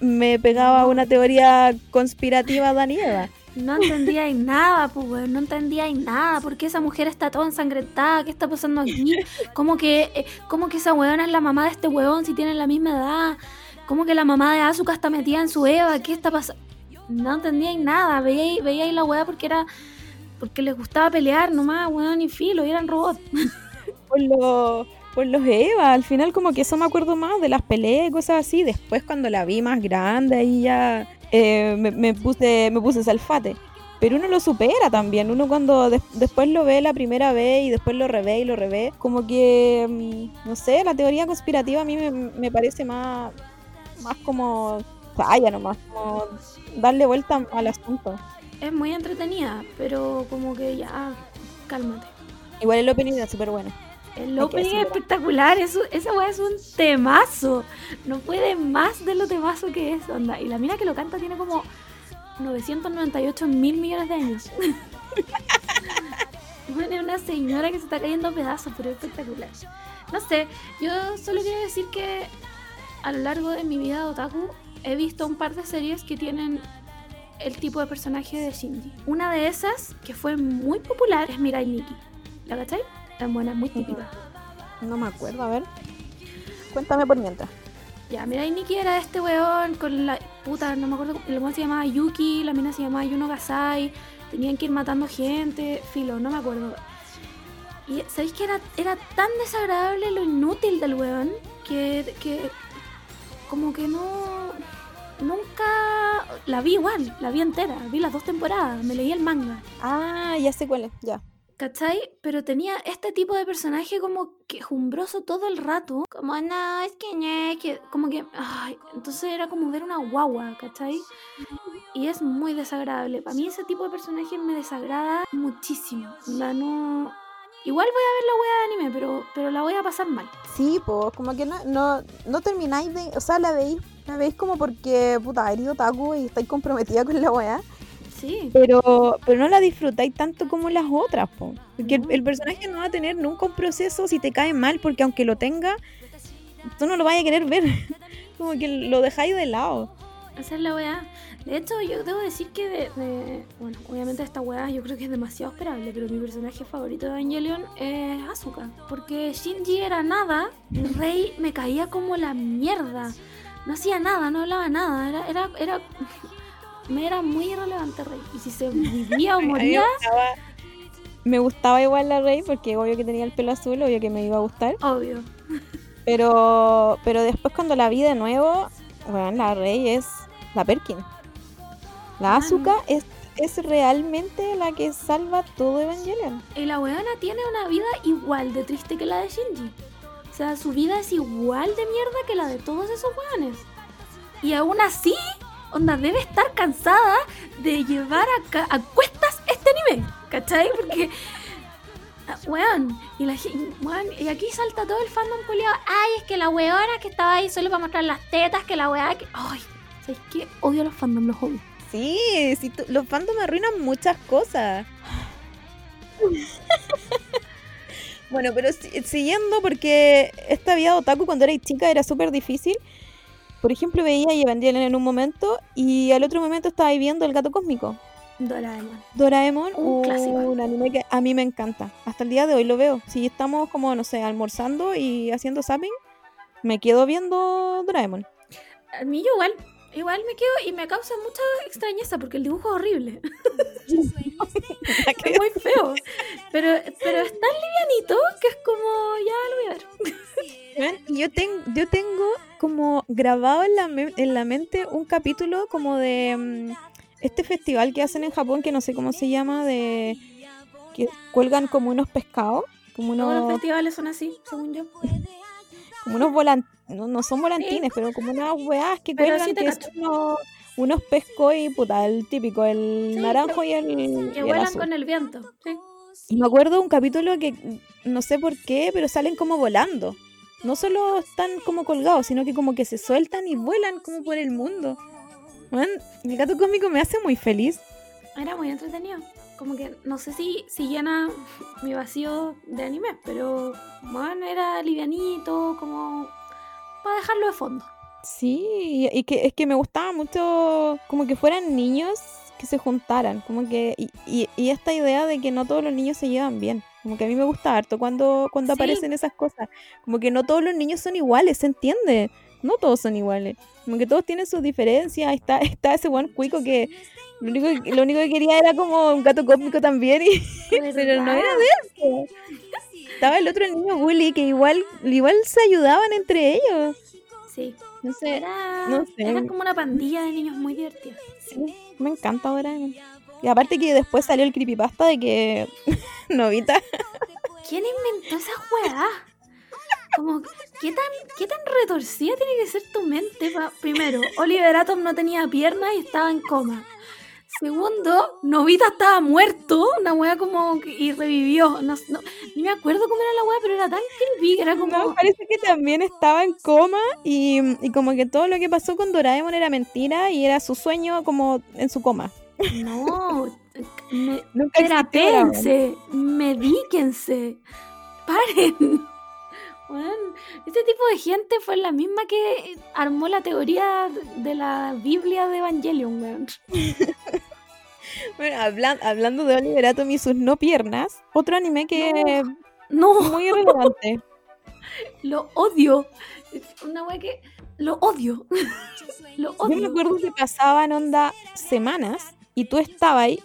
me pegaba una teoría conspirativa Dani Eva. No entendía nada, pues, no entendía nada. ¿Por qué esa mujer está toda ensangrentada? ¿Qué está pasando aquí? ¿Cómo que, eh, cómo que esa weona es la mamá de este weón si tienen la misma edad? ¿Cómo que la mamá de Asuka está metida en su Eva? ¿Qué está pasando? No entendía nada. Veía, veía ahí la weá porque era. Porque les gustaba pelear nomás, weón, y filo, y eran robots. Por los, por los Eva, al final como que eso me acuerdo más de las peleas y cosas así. Después cuando la vi más grande ahí ya eh, me, puse, me puse salfate. Pero uno lo supera también, uno cuando des- después lo ve la primera vez y después lo revé y lo revé, como que, mm, no sé, la teoría conspirativa a mí me, me parece más, más como falla nomás, como darle vuelta al asunto. Es muy entretenida, pero como que ya. Cálmate. Igual el opening es súper bueno. El opening es espectacular, eso, esa weá es un temazo. No puede más de lo temazo que es, onda. Y la mina que lo canta tiene como 998 mil millones de años. Bueno, es una señora que se está cayendo a pedazos, pero es espectacular. No sé, yo solo quiero decir que a lo largo de mi vida de otaku he visto un par de series que tienen el tipo de personaje de Shinji. Una de esas, que fue muy popular, es Mirai Nikki. ¿La cachai? Tan buena, muy típica. No me acuerdo, a ver. Cuéntame por mientras. Ya, Mirai Nikki era este weón con la puta, no me acuerdo, el weón se llamaba Yuki, la mina se llamaba Yuno Gasai, tenían que ir matando gente, filo, no me acuerdo. Y ¿sabéis que era, era tan desagradable lo inútil del weón que, que como que no... Nunca la vi igual, la vi entera, vi las dos temporadas, me leí el manga. Ah, ya sé cuál es, ya. ¿Cachai? Pero tenía este tipo de personaje como quejumbroso todo el rato. Como, no, es que que. Como que. Ay, entonces era como ver una guagua, ¿cachai? Y es muy desagradable. Para mí ese tipo de personaje me desagrada muchísimo. Onda, no. Igual voy a ver la wea de anime, pero, pero la voy a pasar mal. Sí, pues, como que no, no, no termináis de. O sea, la veis, la veis como porque, puta, eres otaku y estáis comprometida con la weá. Sí. Pero, pero no la disfrutáis tanto como las otras, po. Porque el, No. el personaje no va a tener nunca un proceso si te cae mal, porque aunque lo tenga, tú no lo vas a querer ver. como que lo dejáis de lado. Esa es la weá. De hecho, yo debo decir que de, de- Bueno, obviamente esta weá yo creo que es demasiado esperable, pero mi personaje favorito de Evangelion es Asuka. Porque Shinji era nada, rey me caía como la mierda. No hacía nada, no hablaba nada. Era, era, era, me era muy irrelevante rey. Y si se vivía o moría, me gustaba igual la Rey, porque obvio que tenía el pelo azul, obvio que me iba a gustar. obvio. Pero, pero después cuando la vi de nuevo, bueno, la Rey es la Perkin. La Ah, Asuka es, es realmente la que salva todo Evangelion. Y la weona tiene una vida igual de triste que la de Shinji. O sea, su vida es igual de mierda que la de todos esos weones. Y aún así, onda, debe estar cansada de llevar a, ca- a cuestas este ¿cachai? Porque ah, Weón, y, la, weón, y aquí salta todo el fandom culiado. Ay, es que la weona que estaba ahí solo para mostrar las tetas, que la weá que. Ay, ¿sabes qué? Odio a los fandom, los odio. Sí, tú- los fandom arruinan muchas cosas. bueno, pero si- siguiendo, porque esta vida de otaku cuando era chica era súper difícil. Por ejemplo, veía Evangelion en un momento y al otro momento estaba viendo El Gato Cósmico. Doraemon. Doraemon, Un clásico. un anime que a mí me encanta. Hasta el día de hoy lo veo. Si estamos como, no sé, almorzando y haciendo zapping, me quedo viendo Doraemon. A mí yo igual. Igual me quedo y me causa mucha extrañeza porque el dibujo es horrible. es muy feo. Pero, pero es tan livianito que es como, ya lo voy a ver. Yo, ten- yo tengo como grabado en la, me- en la mente un capítulo como de mm, este festival que hacen en Japón que no sé cómo se llama, de que cuelgan como unos pescados, como Todos los unos, festivales son así, según yo. Como unos volan- no, no son volantines, pero como unas weas que Pero cuelgan sí que son unos, unos pescos y puta, el típico, el Sí, naranjo y el, y Que el vuelan azul. con el viento. Sí. Y me acuerdo de un capítulo que no sé por qué, pero salen como volando. No solo están como colgados, sino que como que se sueltan y vuelan como por el mundo. Weón, el gato cósmico me hace muy feliz. Era muy entretenido. Como que no sé si, si llena mi vacío de anime, pero bueno, era livianito, como para dejarlo de fondo. Sí, y, que es que me gustaba mucho como que fueran niños que se juntaran, como que y, y- y esta idea de que no todos los niños se llevan bien, como que a mí me gusta harto cuando cuando Sí. aparecen esas cosas, como que no todos los niños son iguales, ¿se entiende? No todos son iguales, como que todos tienen sus diferencias, está está ese buen cuico que lo único que, lo único que quería era como un gato cósmico también y pero no era de eso. Estaba el otro niño bully que igual igual se ayudaban entre ellos. Sí, No sé, era, no sé. era como una pandilla de niños muy divertida. Sí, me encanta Doraemon. Y aparte que después salió el creepypasta de que Novita ¿Quién inventó esa weá? Como, ¿qué tan, ¿qué tan retorcida tiene que ser tu mente? pa- Primero, Oliver Atom no tenía piernas y estaba en coma. Segundo, Novita estaba muerto, una weá como que- y revivió. No, no- ni me acuerdo cómo era la weá, pero era tan creepy que era como. no, parece que también estaba en coma y, y como que todo lo que pasó con Doraemon era mentira y era su sueño como en su coma. No, me, Nunca medíquense, paren. Weón, este tipo de gente fue la misma que armó la teoría de la Biblia de Evangelion, weón. Bueno, hablan- hablando de Oliver Atom y sus no piernas, otro anime que No, es muy relevante. lo odio. Una weá que lo odio. lo Yo me odio. acuerdo que pasaban onda semanas y tú estabas ahí.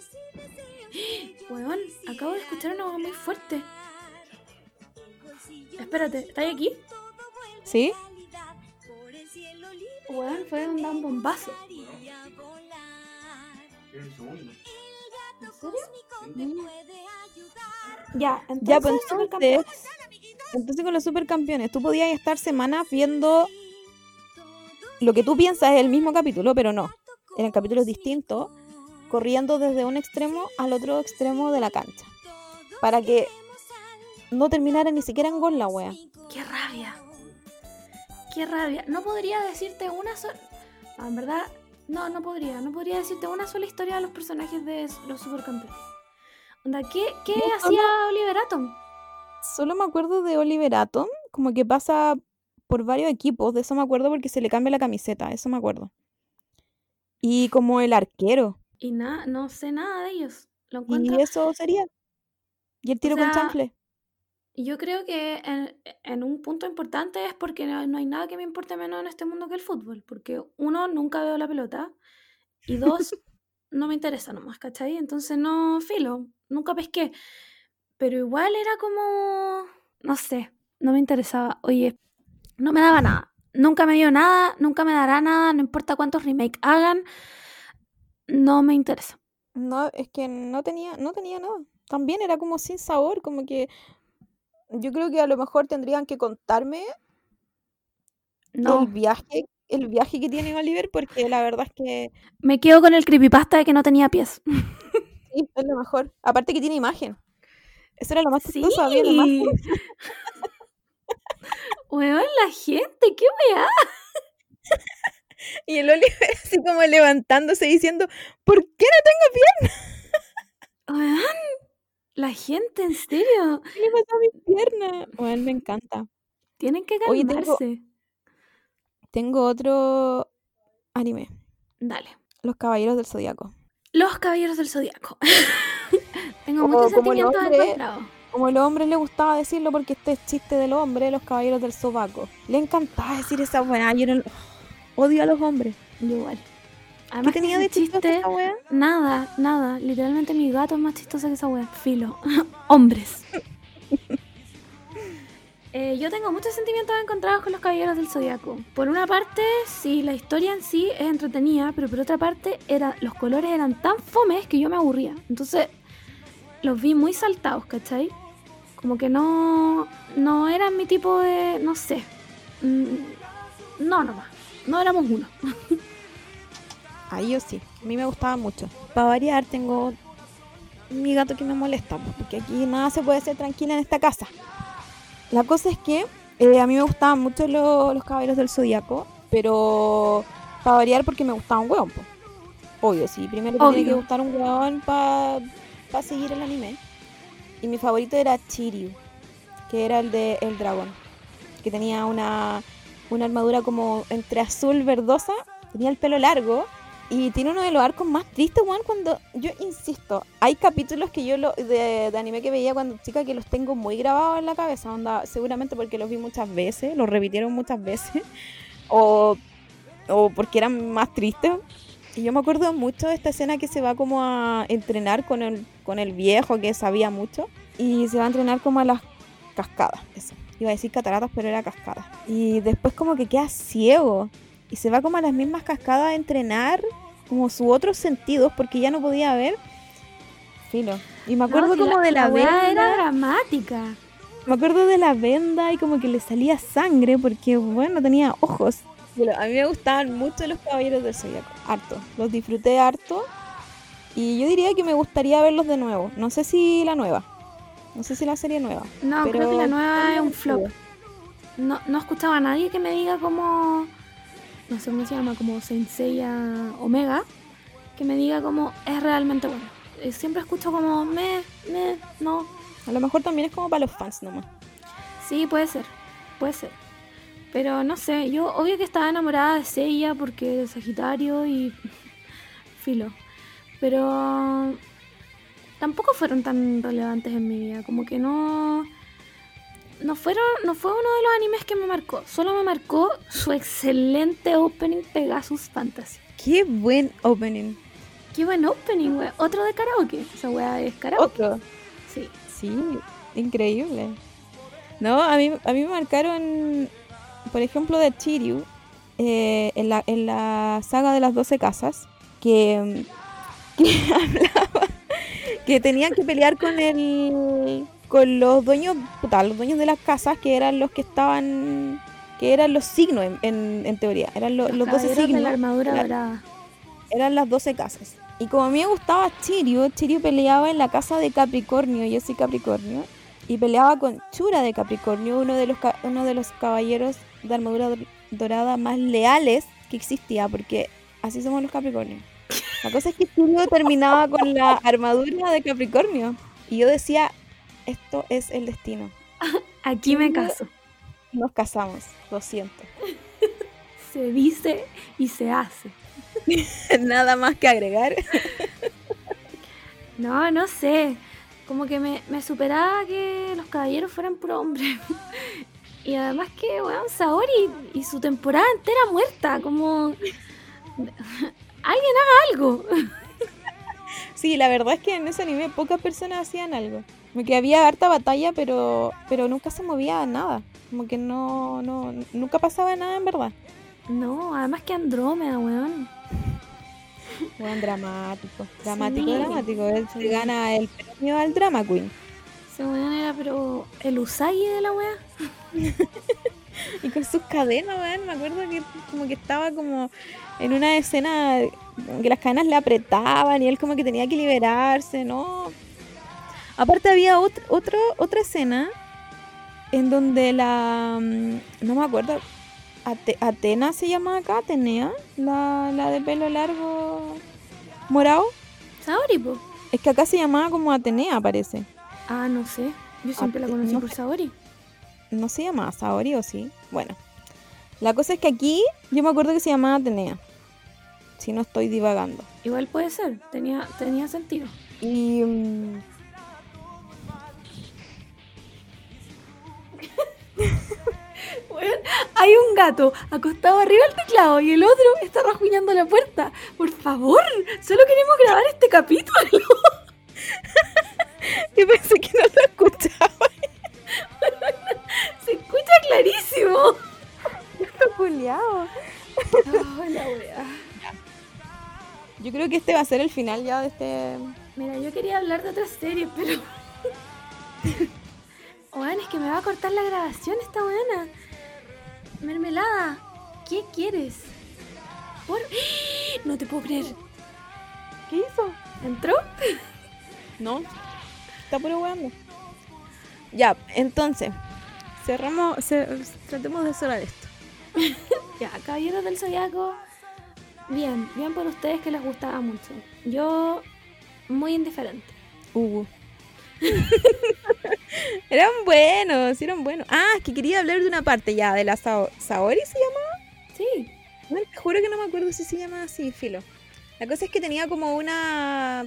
Weón, acabo de escuchar una weá muy fuerte. Espérate, ¿estás aquí? ¿Sí? Weón, fue un, un bombazo. ¿En serio? Ya, entonces, Ya, pues supercampeones. entonces, entonces con los supercampeones, tú podías estar semanas viendo lo que tú piensas es el mismo capítulo, pero no. Eran capítulos distintos, corriendo desde un extremo al otro extremo de la cancha. Para que no terminara ni siquiera en gol la wea. ¡Qué rabia! ¡Qué rabia! No podría decirte una sola... No, en verdad, no, no podría. No podría decirte una sola historia de los personajes de los supercampeones. Onda, ¿qué, qué No, hacía Oliver Atom? Solo me acuerdo de Oliver Atom, como que pasa por varios equipos, de eso me acuerdo porque se le cambia la camiseta, eso me acuerdo. Y como el arquero. Y nada, no sé nada de ellos. Lo Y eso sería. Y el tiro con sea, chanfle. Y yo creo que en, en un punto importante es porque no, no hay nada que me importe menos en este mundo que el fútbol. Porque uno, nunca veo la pelota. Y dos, no me interesa nomás, ¿cachai? Entonces no, filo, nunca pesqué. Pero igual era como, no sé, no me interesaba. Oye, no me daba nada. Nunca me dio nada, nunca me dará nada, no importa cuántos remakes hagan. No me interesa. No, es que no tenía, no tenía nada. También era como sin sabor, como que yo creo que a lo mejor tendrían que contarme No, el viaje, el viaje que tiene Oliver, porque la verdad es que me quedo con el creepypasta de que no tenía pies. Sí, es lo mejor. Aparte que tiene imagen. Eso era lo más Sí. chistoso, había una imagen. Weón, la gente, qué weá. Y el Oliver así como levantándose diciendo, ¿por qué no Weón, la gente, en serio. ¿Qué le pasó a mi pierna? Bueno, me encanta. Tienen que Oye, tengo- calmarse. Tengo otro anime. Dale. Los Caballeros del Zodiaco. Los Caballeros del Zodiaco. Tengo Como- muchos como el sentimientos hombre- encontrados. Como a los hombres les gustaba decirlo porque este es chiste del hombre, los caballeros del sobaco. Le encantaba decir esa weá. Yo no- odio a los hombres. Yo igual. ¿Qué Además que tenía de chiste, esa nada, nada. Literalmente mi gato es más chistoso que esa wea. Filo. Hombres. Eh, yo tengo muchos sentimientos encontrados con los Caballeros del Zodiaco. Por una parte, sí, la historia en sí es entretenida, pero por otra parte, era, los colores eran tan fomes que yo me aburría. Entonces, los vi muy saltados, ¿cachai? Como que no, no eran mi tipo de, no sé. Mm, No, nomás. No éramos uno. Ahí yo sí. A mí me gustaba mucho. Para variar, tengo mi gato que me molesta, porque aquí nada se puede hacer tranquila en esta casa. La cosa es que eh, a mí me gustaban mucho lo- los caballeros del zodiaco, pero para variar porque me gustaba un hueón. Obvio, sí, primero te tiene que Obvio. gustar un hueón para seguir el anime. Y mi favorito era Chiryu, que era el de El Dragón, que tenía una, una armadura como entre azul verdosa, tenía el pelo largo y tiene uno de los arcos más tristes, weón, cuando yo insisto, hay capítulos que yo lo, de, de anime que veía cuando chica que los tengo muy grabados en la cabeza, onda, seguramente porque los vi muchas veces, los repitieron muchas veces, o, o porque eran más tristes. Y yo me acuerdo mucho de esta escena que se va como a entrenar con el, con el viejo que sabía mucho y se va a entrenar como a las cascadas, eso. Iba a decir cataratas, pero era cascadas. Y después como que queda ciego y se va como a las mismas cascadas a entrenar como sus otros sentidos porque ya no podía ver. Filo. Y me acuerdo No, si como de la, venda. era dramática. Me acuerdo de la venda y como que le salía sangre porque, bueno, tenía ojos. Filo, A mí me gustaban mucho los caballeros del zodiaco. Harto. Los disfruté harto. Y yo diría que me gustaría verlos de nuevo. No sé si la nueva. No sé si la serie nueva. No, Pero- creo que la nueva es un flop. No, no escuchaba a nadie que me diga como. No sé cómo se llama, como Senseiya Omega. Que me diga como es realmente bueno. Eh, Siempre escucho como me, me, no. A lo mejor también es como para los fans nomás. Sí, puede ser, puede ser. Pero no sé, yo obvio que estaba enamorada de Seiya porque es Sagitario y filo. Pero tampoco fueron tan relevantes en mi vida, como que no no fueron no fue uno de los animes que me marcó, solo me marcó su excelente opening Pegasus Fantasy. Qué buen opening. Qué buen opening, wea. Otro de karaoke. Esa wea es karaoke. Otro. Sí. Sí, increíble. No, a mí, a mí me marcaron, por ejemplo, de Chiryu, eh, en, la, en la saga de las 12 casas, que, que hablaba que tenían que pelear con el con los dueños, puta, los dueños de las casas, que eran los que estaban, que eran los signos en, en- en teoría, eran lo- los, 12 caballeros signos de la armadura dorada. eran las 12 casas. Y como a mí me gustaba Chirio, Chirio peleaba en la casa de Capricornio, yo soy Capricornio, y peleaba con Chura de Capricornio, uno de los, uno de los caballeros de armadura dor- dorada más leales que existía, porque así somos los Capricornios. La cosa es que Chirio terminaba con la armadura de Capricornio, y yo decía, esto es el destino. Aquí me caso. Nos casamos, lo siento. Se dice y se hace. Nada más que agregar. No, no sé. Como que me, me superaba que los caballeros fueran puro hombre. y además que, weón, Saori y su temporada entera muerta. Como. Alguien haga algo. Sí, la verdad es que en ese anime pocas personas hacían algo. Como que había harta batalla, pero, pero nunca se movía nada. Como que no, no, nunca pasaba nada en verdad. No, además que Andrómeda, weón. Bueno, dramático, dramático, Sí. dramático. Él se gana el premio al Drama Queen. Ese weón era, pero. El Usagi de la wea. y con sus cadenas, weón. Me acuerdo que como que estaba como en una escena que las cadenas le apretaban y él como que tenía que liberarse, ¿no? Aparte había otro, otro, otra escena en donde la... Mm, no me acuerdo. Atena se llama acá, Atenea, la, la de pelo largo morado. Saori, po. Es que acá se llamaba como Atenea, parece. Ah, no sé. Yo siempre la conocí por Saori. ¿No se llamaba Saori o sí? Bueno. La cosa es que aquí yo me acuerdo que se llamaba Atenea. Si no estoy divagando. Igual puede ser, tenía, tenía sentido. Y. Mm, hay un gato acostado arriba del teclado y el otro está rasguñando la puerta. Por favor, solo queremos grabar este capítulo. Yo pensé que no lo escuchaba. Se escucha clarísimo. Está culiado. Yo creo que este va a ser el final ya de este. Mira, yo quería hablar de otra serie, pero. Oan, es que me va a cortar la grabación esta buena. Mermelada, ¿qué quieres? ¿Por? No te puedo creer. ¿Qué hizo? ¿Entró? No, está puro weando. Ya, entonces, cerramos, tratemos de cerrar esto. ya, caballeros del zodiaco. Bien, bien por ustedes que les gustaba mucho. Yo, muy indiferente. Uh. eran buenos, eran buenos. Ah, es que quería hablar de una parte ya, de la Saori, se llamaba. Sí. te juro que no me acuerdo si se llama así, filo. La cosa es que tenía como una.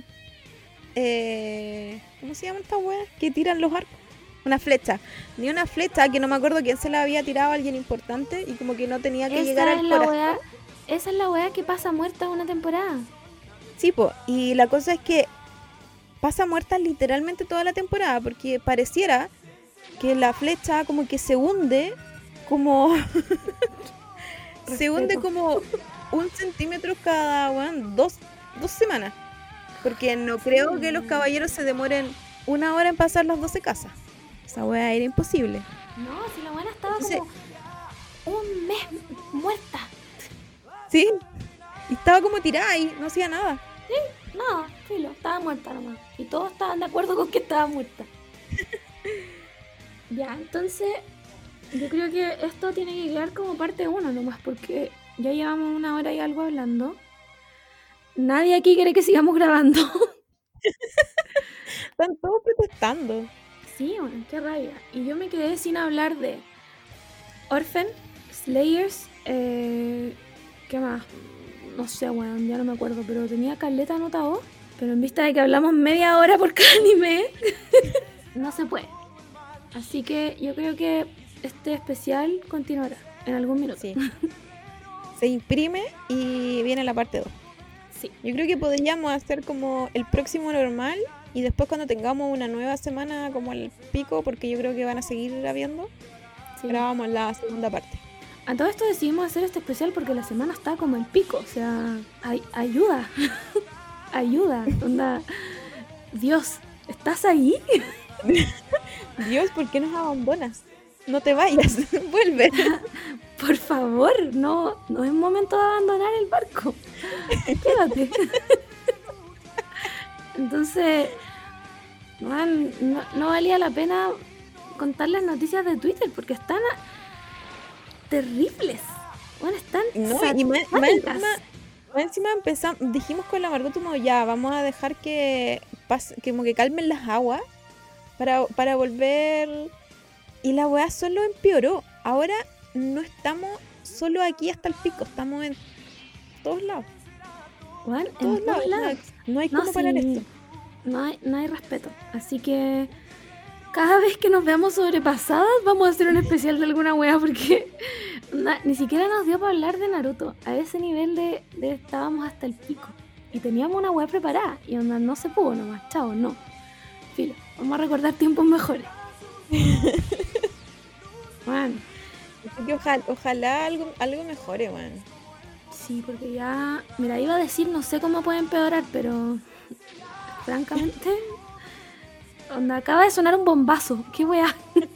Eh, ¿Cómo se llama esta wea? Que tiran los arcos. Una flecha. Ni una flecha que no me acuerdo quién se la había tirado a alguien importante y como que no tenía que llegar al corazón. esa es la wea que pasa muerta una temporada. Sí, po. Y la cosa es que pasa muerta literalmente toda la temporada, porque pareciera que la flecha como que se hunde como... se hunde como un centímetro cada dos, dos semanas. Porque no creo que los caballeros se demoren una hora en pasar las 12 casas. Esa weá era imposible. No, si la buena estaba como un mes muerta. Sí, y estaba como tirada ahí, no hacía nada. Sí, no, filo, estaba muerta nomás. Y todos estaban de acuerdo con que estaba muerta. ya, entonces yo creo que esto tiene que quedar como parte uno nomás, porque ya llevamos una hora y algo hablando. Nadie aquí quiere que sigamos grabando. Están todos protestando. Sí, bueno, qué rabia. Y yo me quedé sin hablar de Orphan, Slayers, eh, ¿qué más? no sé, weón, ya no me acuerdo, pero tenía caleta anotado. Pero en vista de que hablamos media hora por cada anime, no se puede. Así que yo creo que este especial continuará en algún minuto. Sí. se imprime y viene la parte 2. Sí. Yo creo que podríamos hacer como el próximo normal y después cuando tengamos una nueva semana como el pico, porque yo creo que van a seguir habiendo, grabamos la segunda parte. A todo esto decidimos hacer este especial porque la semana está como el pico, o sea, ayuda, ayuda, onda, Dios, ¿estás ahí? Dios, ¿por qué nos abandonas? No te vayas, vuelve. Por favor, no, no es momento de abandonar el barco. Quédate. Entonces, no, no valía la pena contar las noticias de Twitter porque están terribles. Bueno, están no, y más, encima, empezamos, dijimos con la Margot como ya, vamos a dejar que, como que calmen las aguas para, para volver. Y la weá solo empeoró. Ahora no estamos solo aquí hasta el pico, estamos en todos lados. Bueno, todos, lados. No hay, como parar esto. No hay, no hay respeto. Así que cada vez que nos veamos sobrepasadas vamos a hacer un especial de alguna wea porque ni siquiera nos dio para hablar de Naruto. A ese nivel de, estábamos hasta el pico. Y teníamos una wea preparada y onda no se pudo nomás, chao, no. Filo, vamos a recordar tiempos mejores. bueno. ojalá, ojalá algo, algo mejore, man. Sí, porque ya, mira, iba a decir no sé cómo puede empeorar, pero francamente Onda, acaba de sonar un bombazo. ¿Qué weá?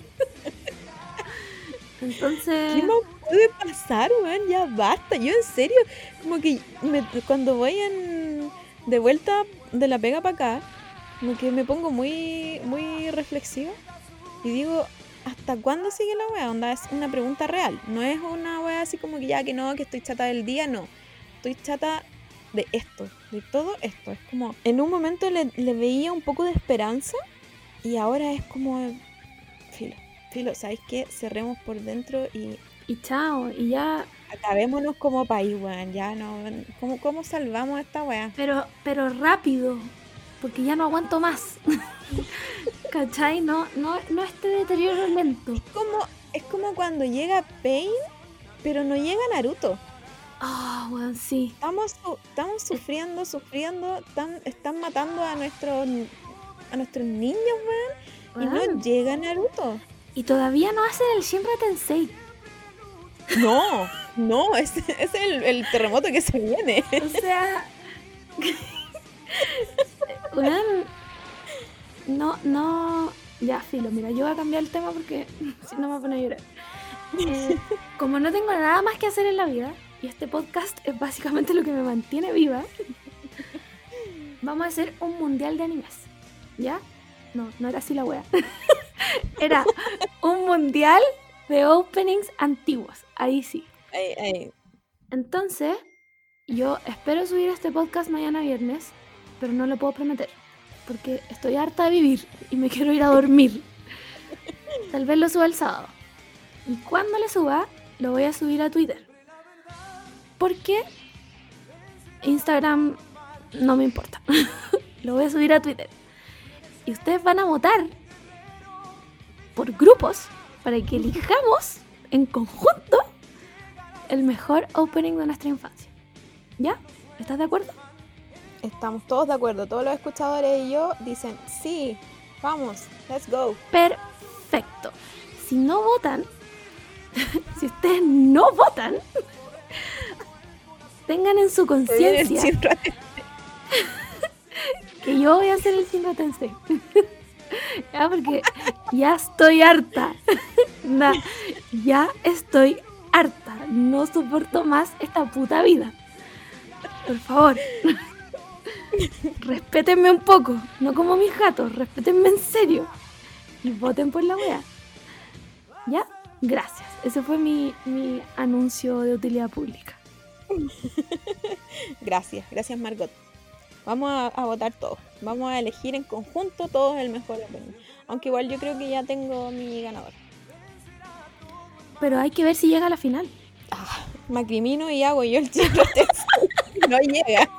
Entonces. ¿Qué más puede pasar, weón? Ya basta. Yo en serio, como que me- cuando voy en, de vuelta de la pega para acá, como que me pongo muy, muy reflexiva y digo, ¿hasta cuándo sigue la wea? Onda, es una pregunta real. No es una wea así como que ya que no, que estoy chata del día, no. Estoy chata de esto, de todo esto. Es como, en un momento le, le veía un poco de esperanza y ahora es como, filo, filo, ¿sabes qué? Cerremos por dentro y Y chao. Y ya. acabémonos como país, weón. Ya no, ¿cómo, cómo salvamos esta wea? Pero, pero rápido. Porque ya no aguanto más. ¿Cachai? No, no, no este deterioro lento. Como, es como cuando llega Pain, pero no llega Naruto. Ah, weón, sí. Estamos, estamos sufriendo, sufriendo, están, están matando a nuestros a nuestros niños, weón, y Weón. no llega Naruto. Y todavía no hacen el Shinra Tensei. No, no, es, es el, el terremoto que se viene. O sea. weón, no, no. Ya, filo, mira, yo voy a cambiar el tema porque si no me pone a llorar. Eh, como no tengo nada más que hacer en la vida, y este podcast es básicamente lo que me mantiene viva, vamos a hacer un mundial de animes. ¿Ya? No, no era así la wea. era un mundial de openings antiguos. Ahí sí. Ay, ay, Entonces, yo espero subir este podcast mañana viernes, pero no lo puedo prometer, porque estoy harta de vivir y me quiero ir a dormir. Tal vez lo suba el sábado. Y cuando le suba, lo voy a subir a Twitter. Porque Instagram no me importa. lo voy a subir a Twitter. Y ustedes van a votar por grupos para que elijamos en conjunto el mejor opening de nuestra infancia. ¿Ya? ¿Estás de acuerdo? Estamos todos de acuerdo, todos los escuchadores y yo dicen, sí, vamos, let's go. Perfecto. Si no votan, si ustedes no votan, tengan en su conciencia que yo voy a hacer el Shinra Tensei. ya, porque ya estoy harta. Ya estoy harta. No soporto más esta puta vida. Por favor. Respétenme un poco. No como mis gatos. Respétenme en serio. Y voten por la wea. ¿Ya? Gracias. Ese fue mi, mi anuncio de utilidad pública. Gracias, gracias Margot. Vamos a, a votar todos. Vamos a elegir en conjunto todos el mejor opening. Aunque igual yo creo que ya tengo mi ganador. Pero hay que ver si llega a la final. Ah, me acrimino y hago yo el Tensei. No llega.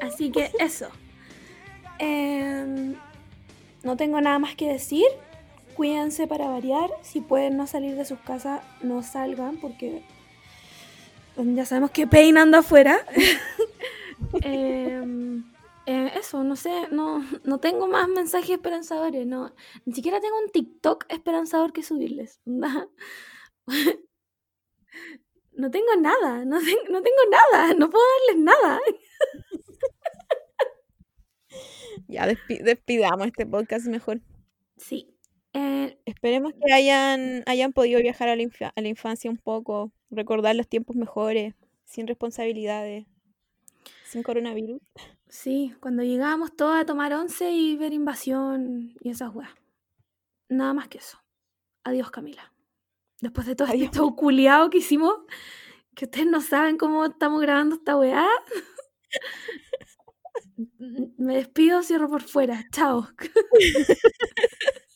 Así que eso. Em, no tengo nada más que decir. Cuídense para variar. Si pueden no salir de sus casas, no salgan porque ya sabemos que Pain anda afuera. Em, eh, eso, no sé, no, no tengo más mensajes esperanzadores. No, ni siquiera tengo un TikTok esperanzador que subirles. No tengo nada, no, no tengo nada, no puedo darles nada. Ya despi- despidamos este podcast mejor. Sí. Eh, Esperemos que hayan, hayan podido viajar a la, infa- a la infancia un poco, recordar los tiempos mejores, sin responsabilidades, sin coronavirus. sí, cuando llegábamos todos a tomar once y ver invasión y esas weas. Nada más que eso. Adiós, Camila. Después de todo este Adiós. show culiado que hicimos, que ustedes no saben cómo estamos grabando esta weá. Me despido, cierro por fuera. Chao.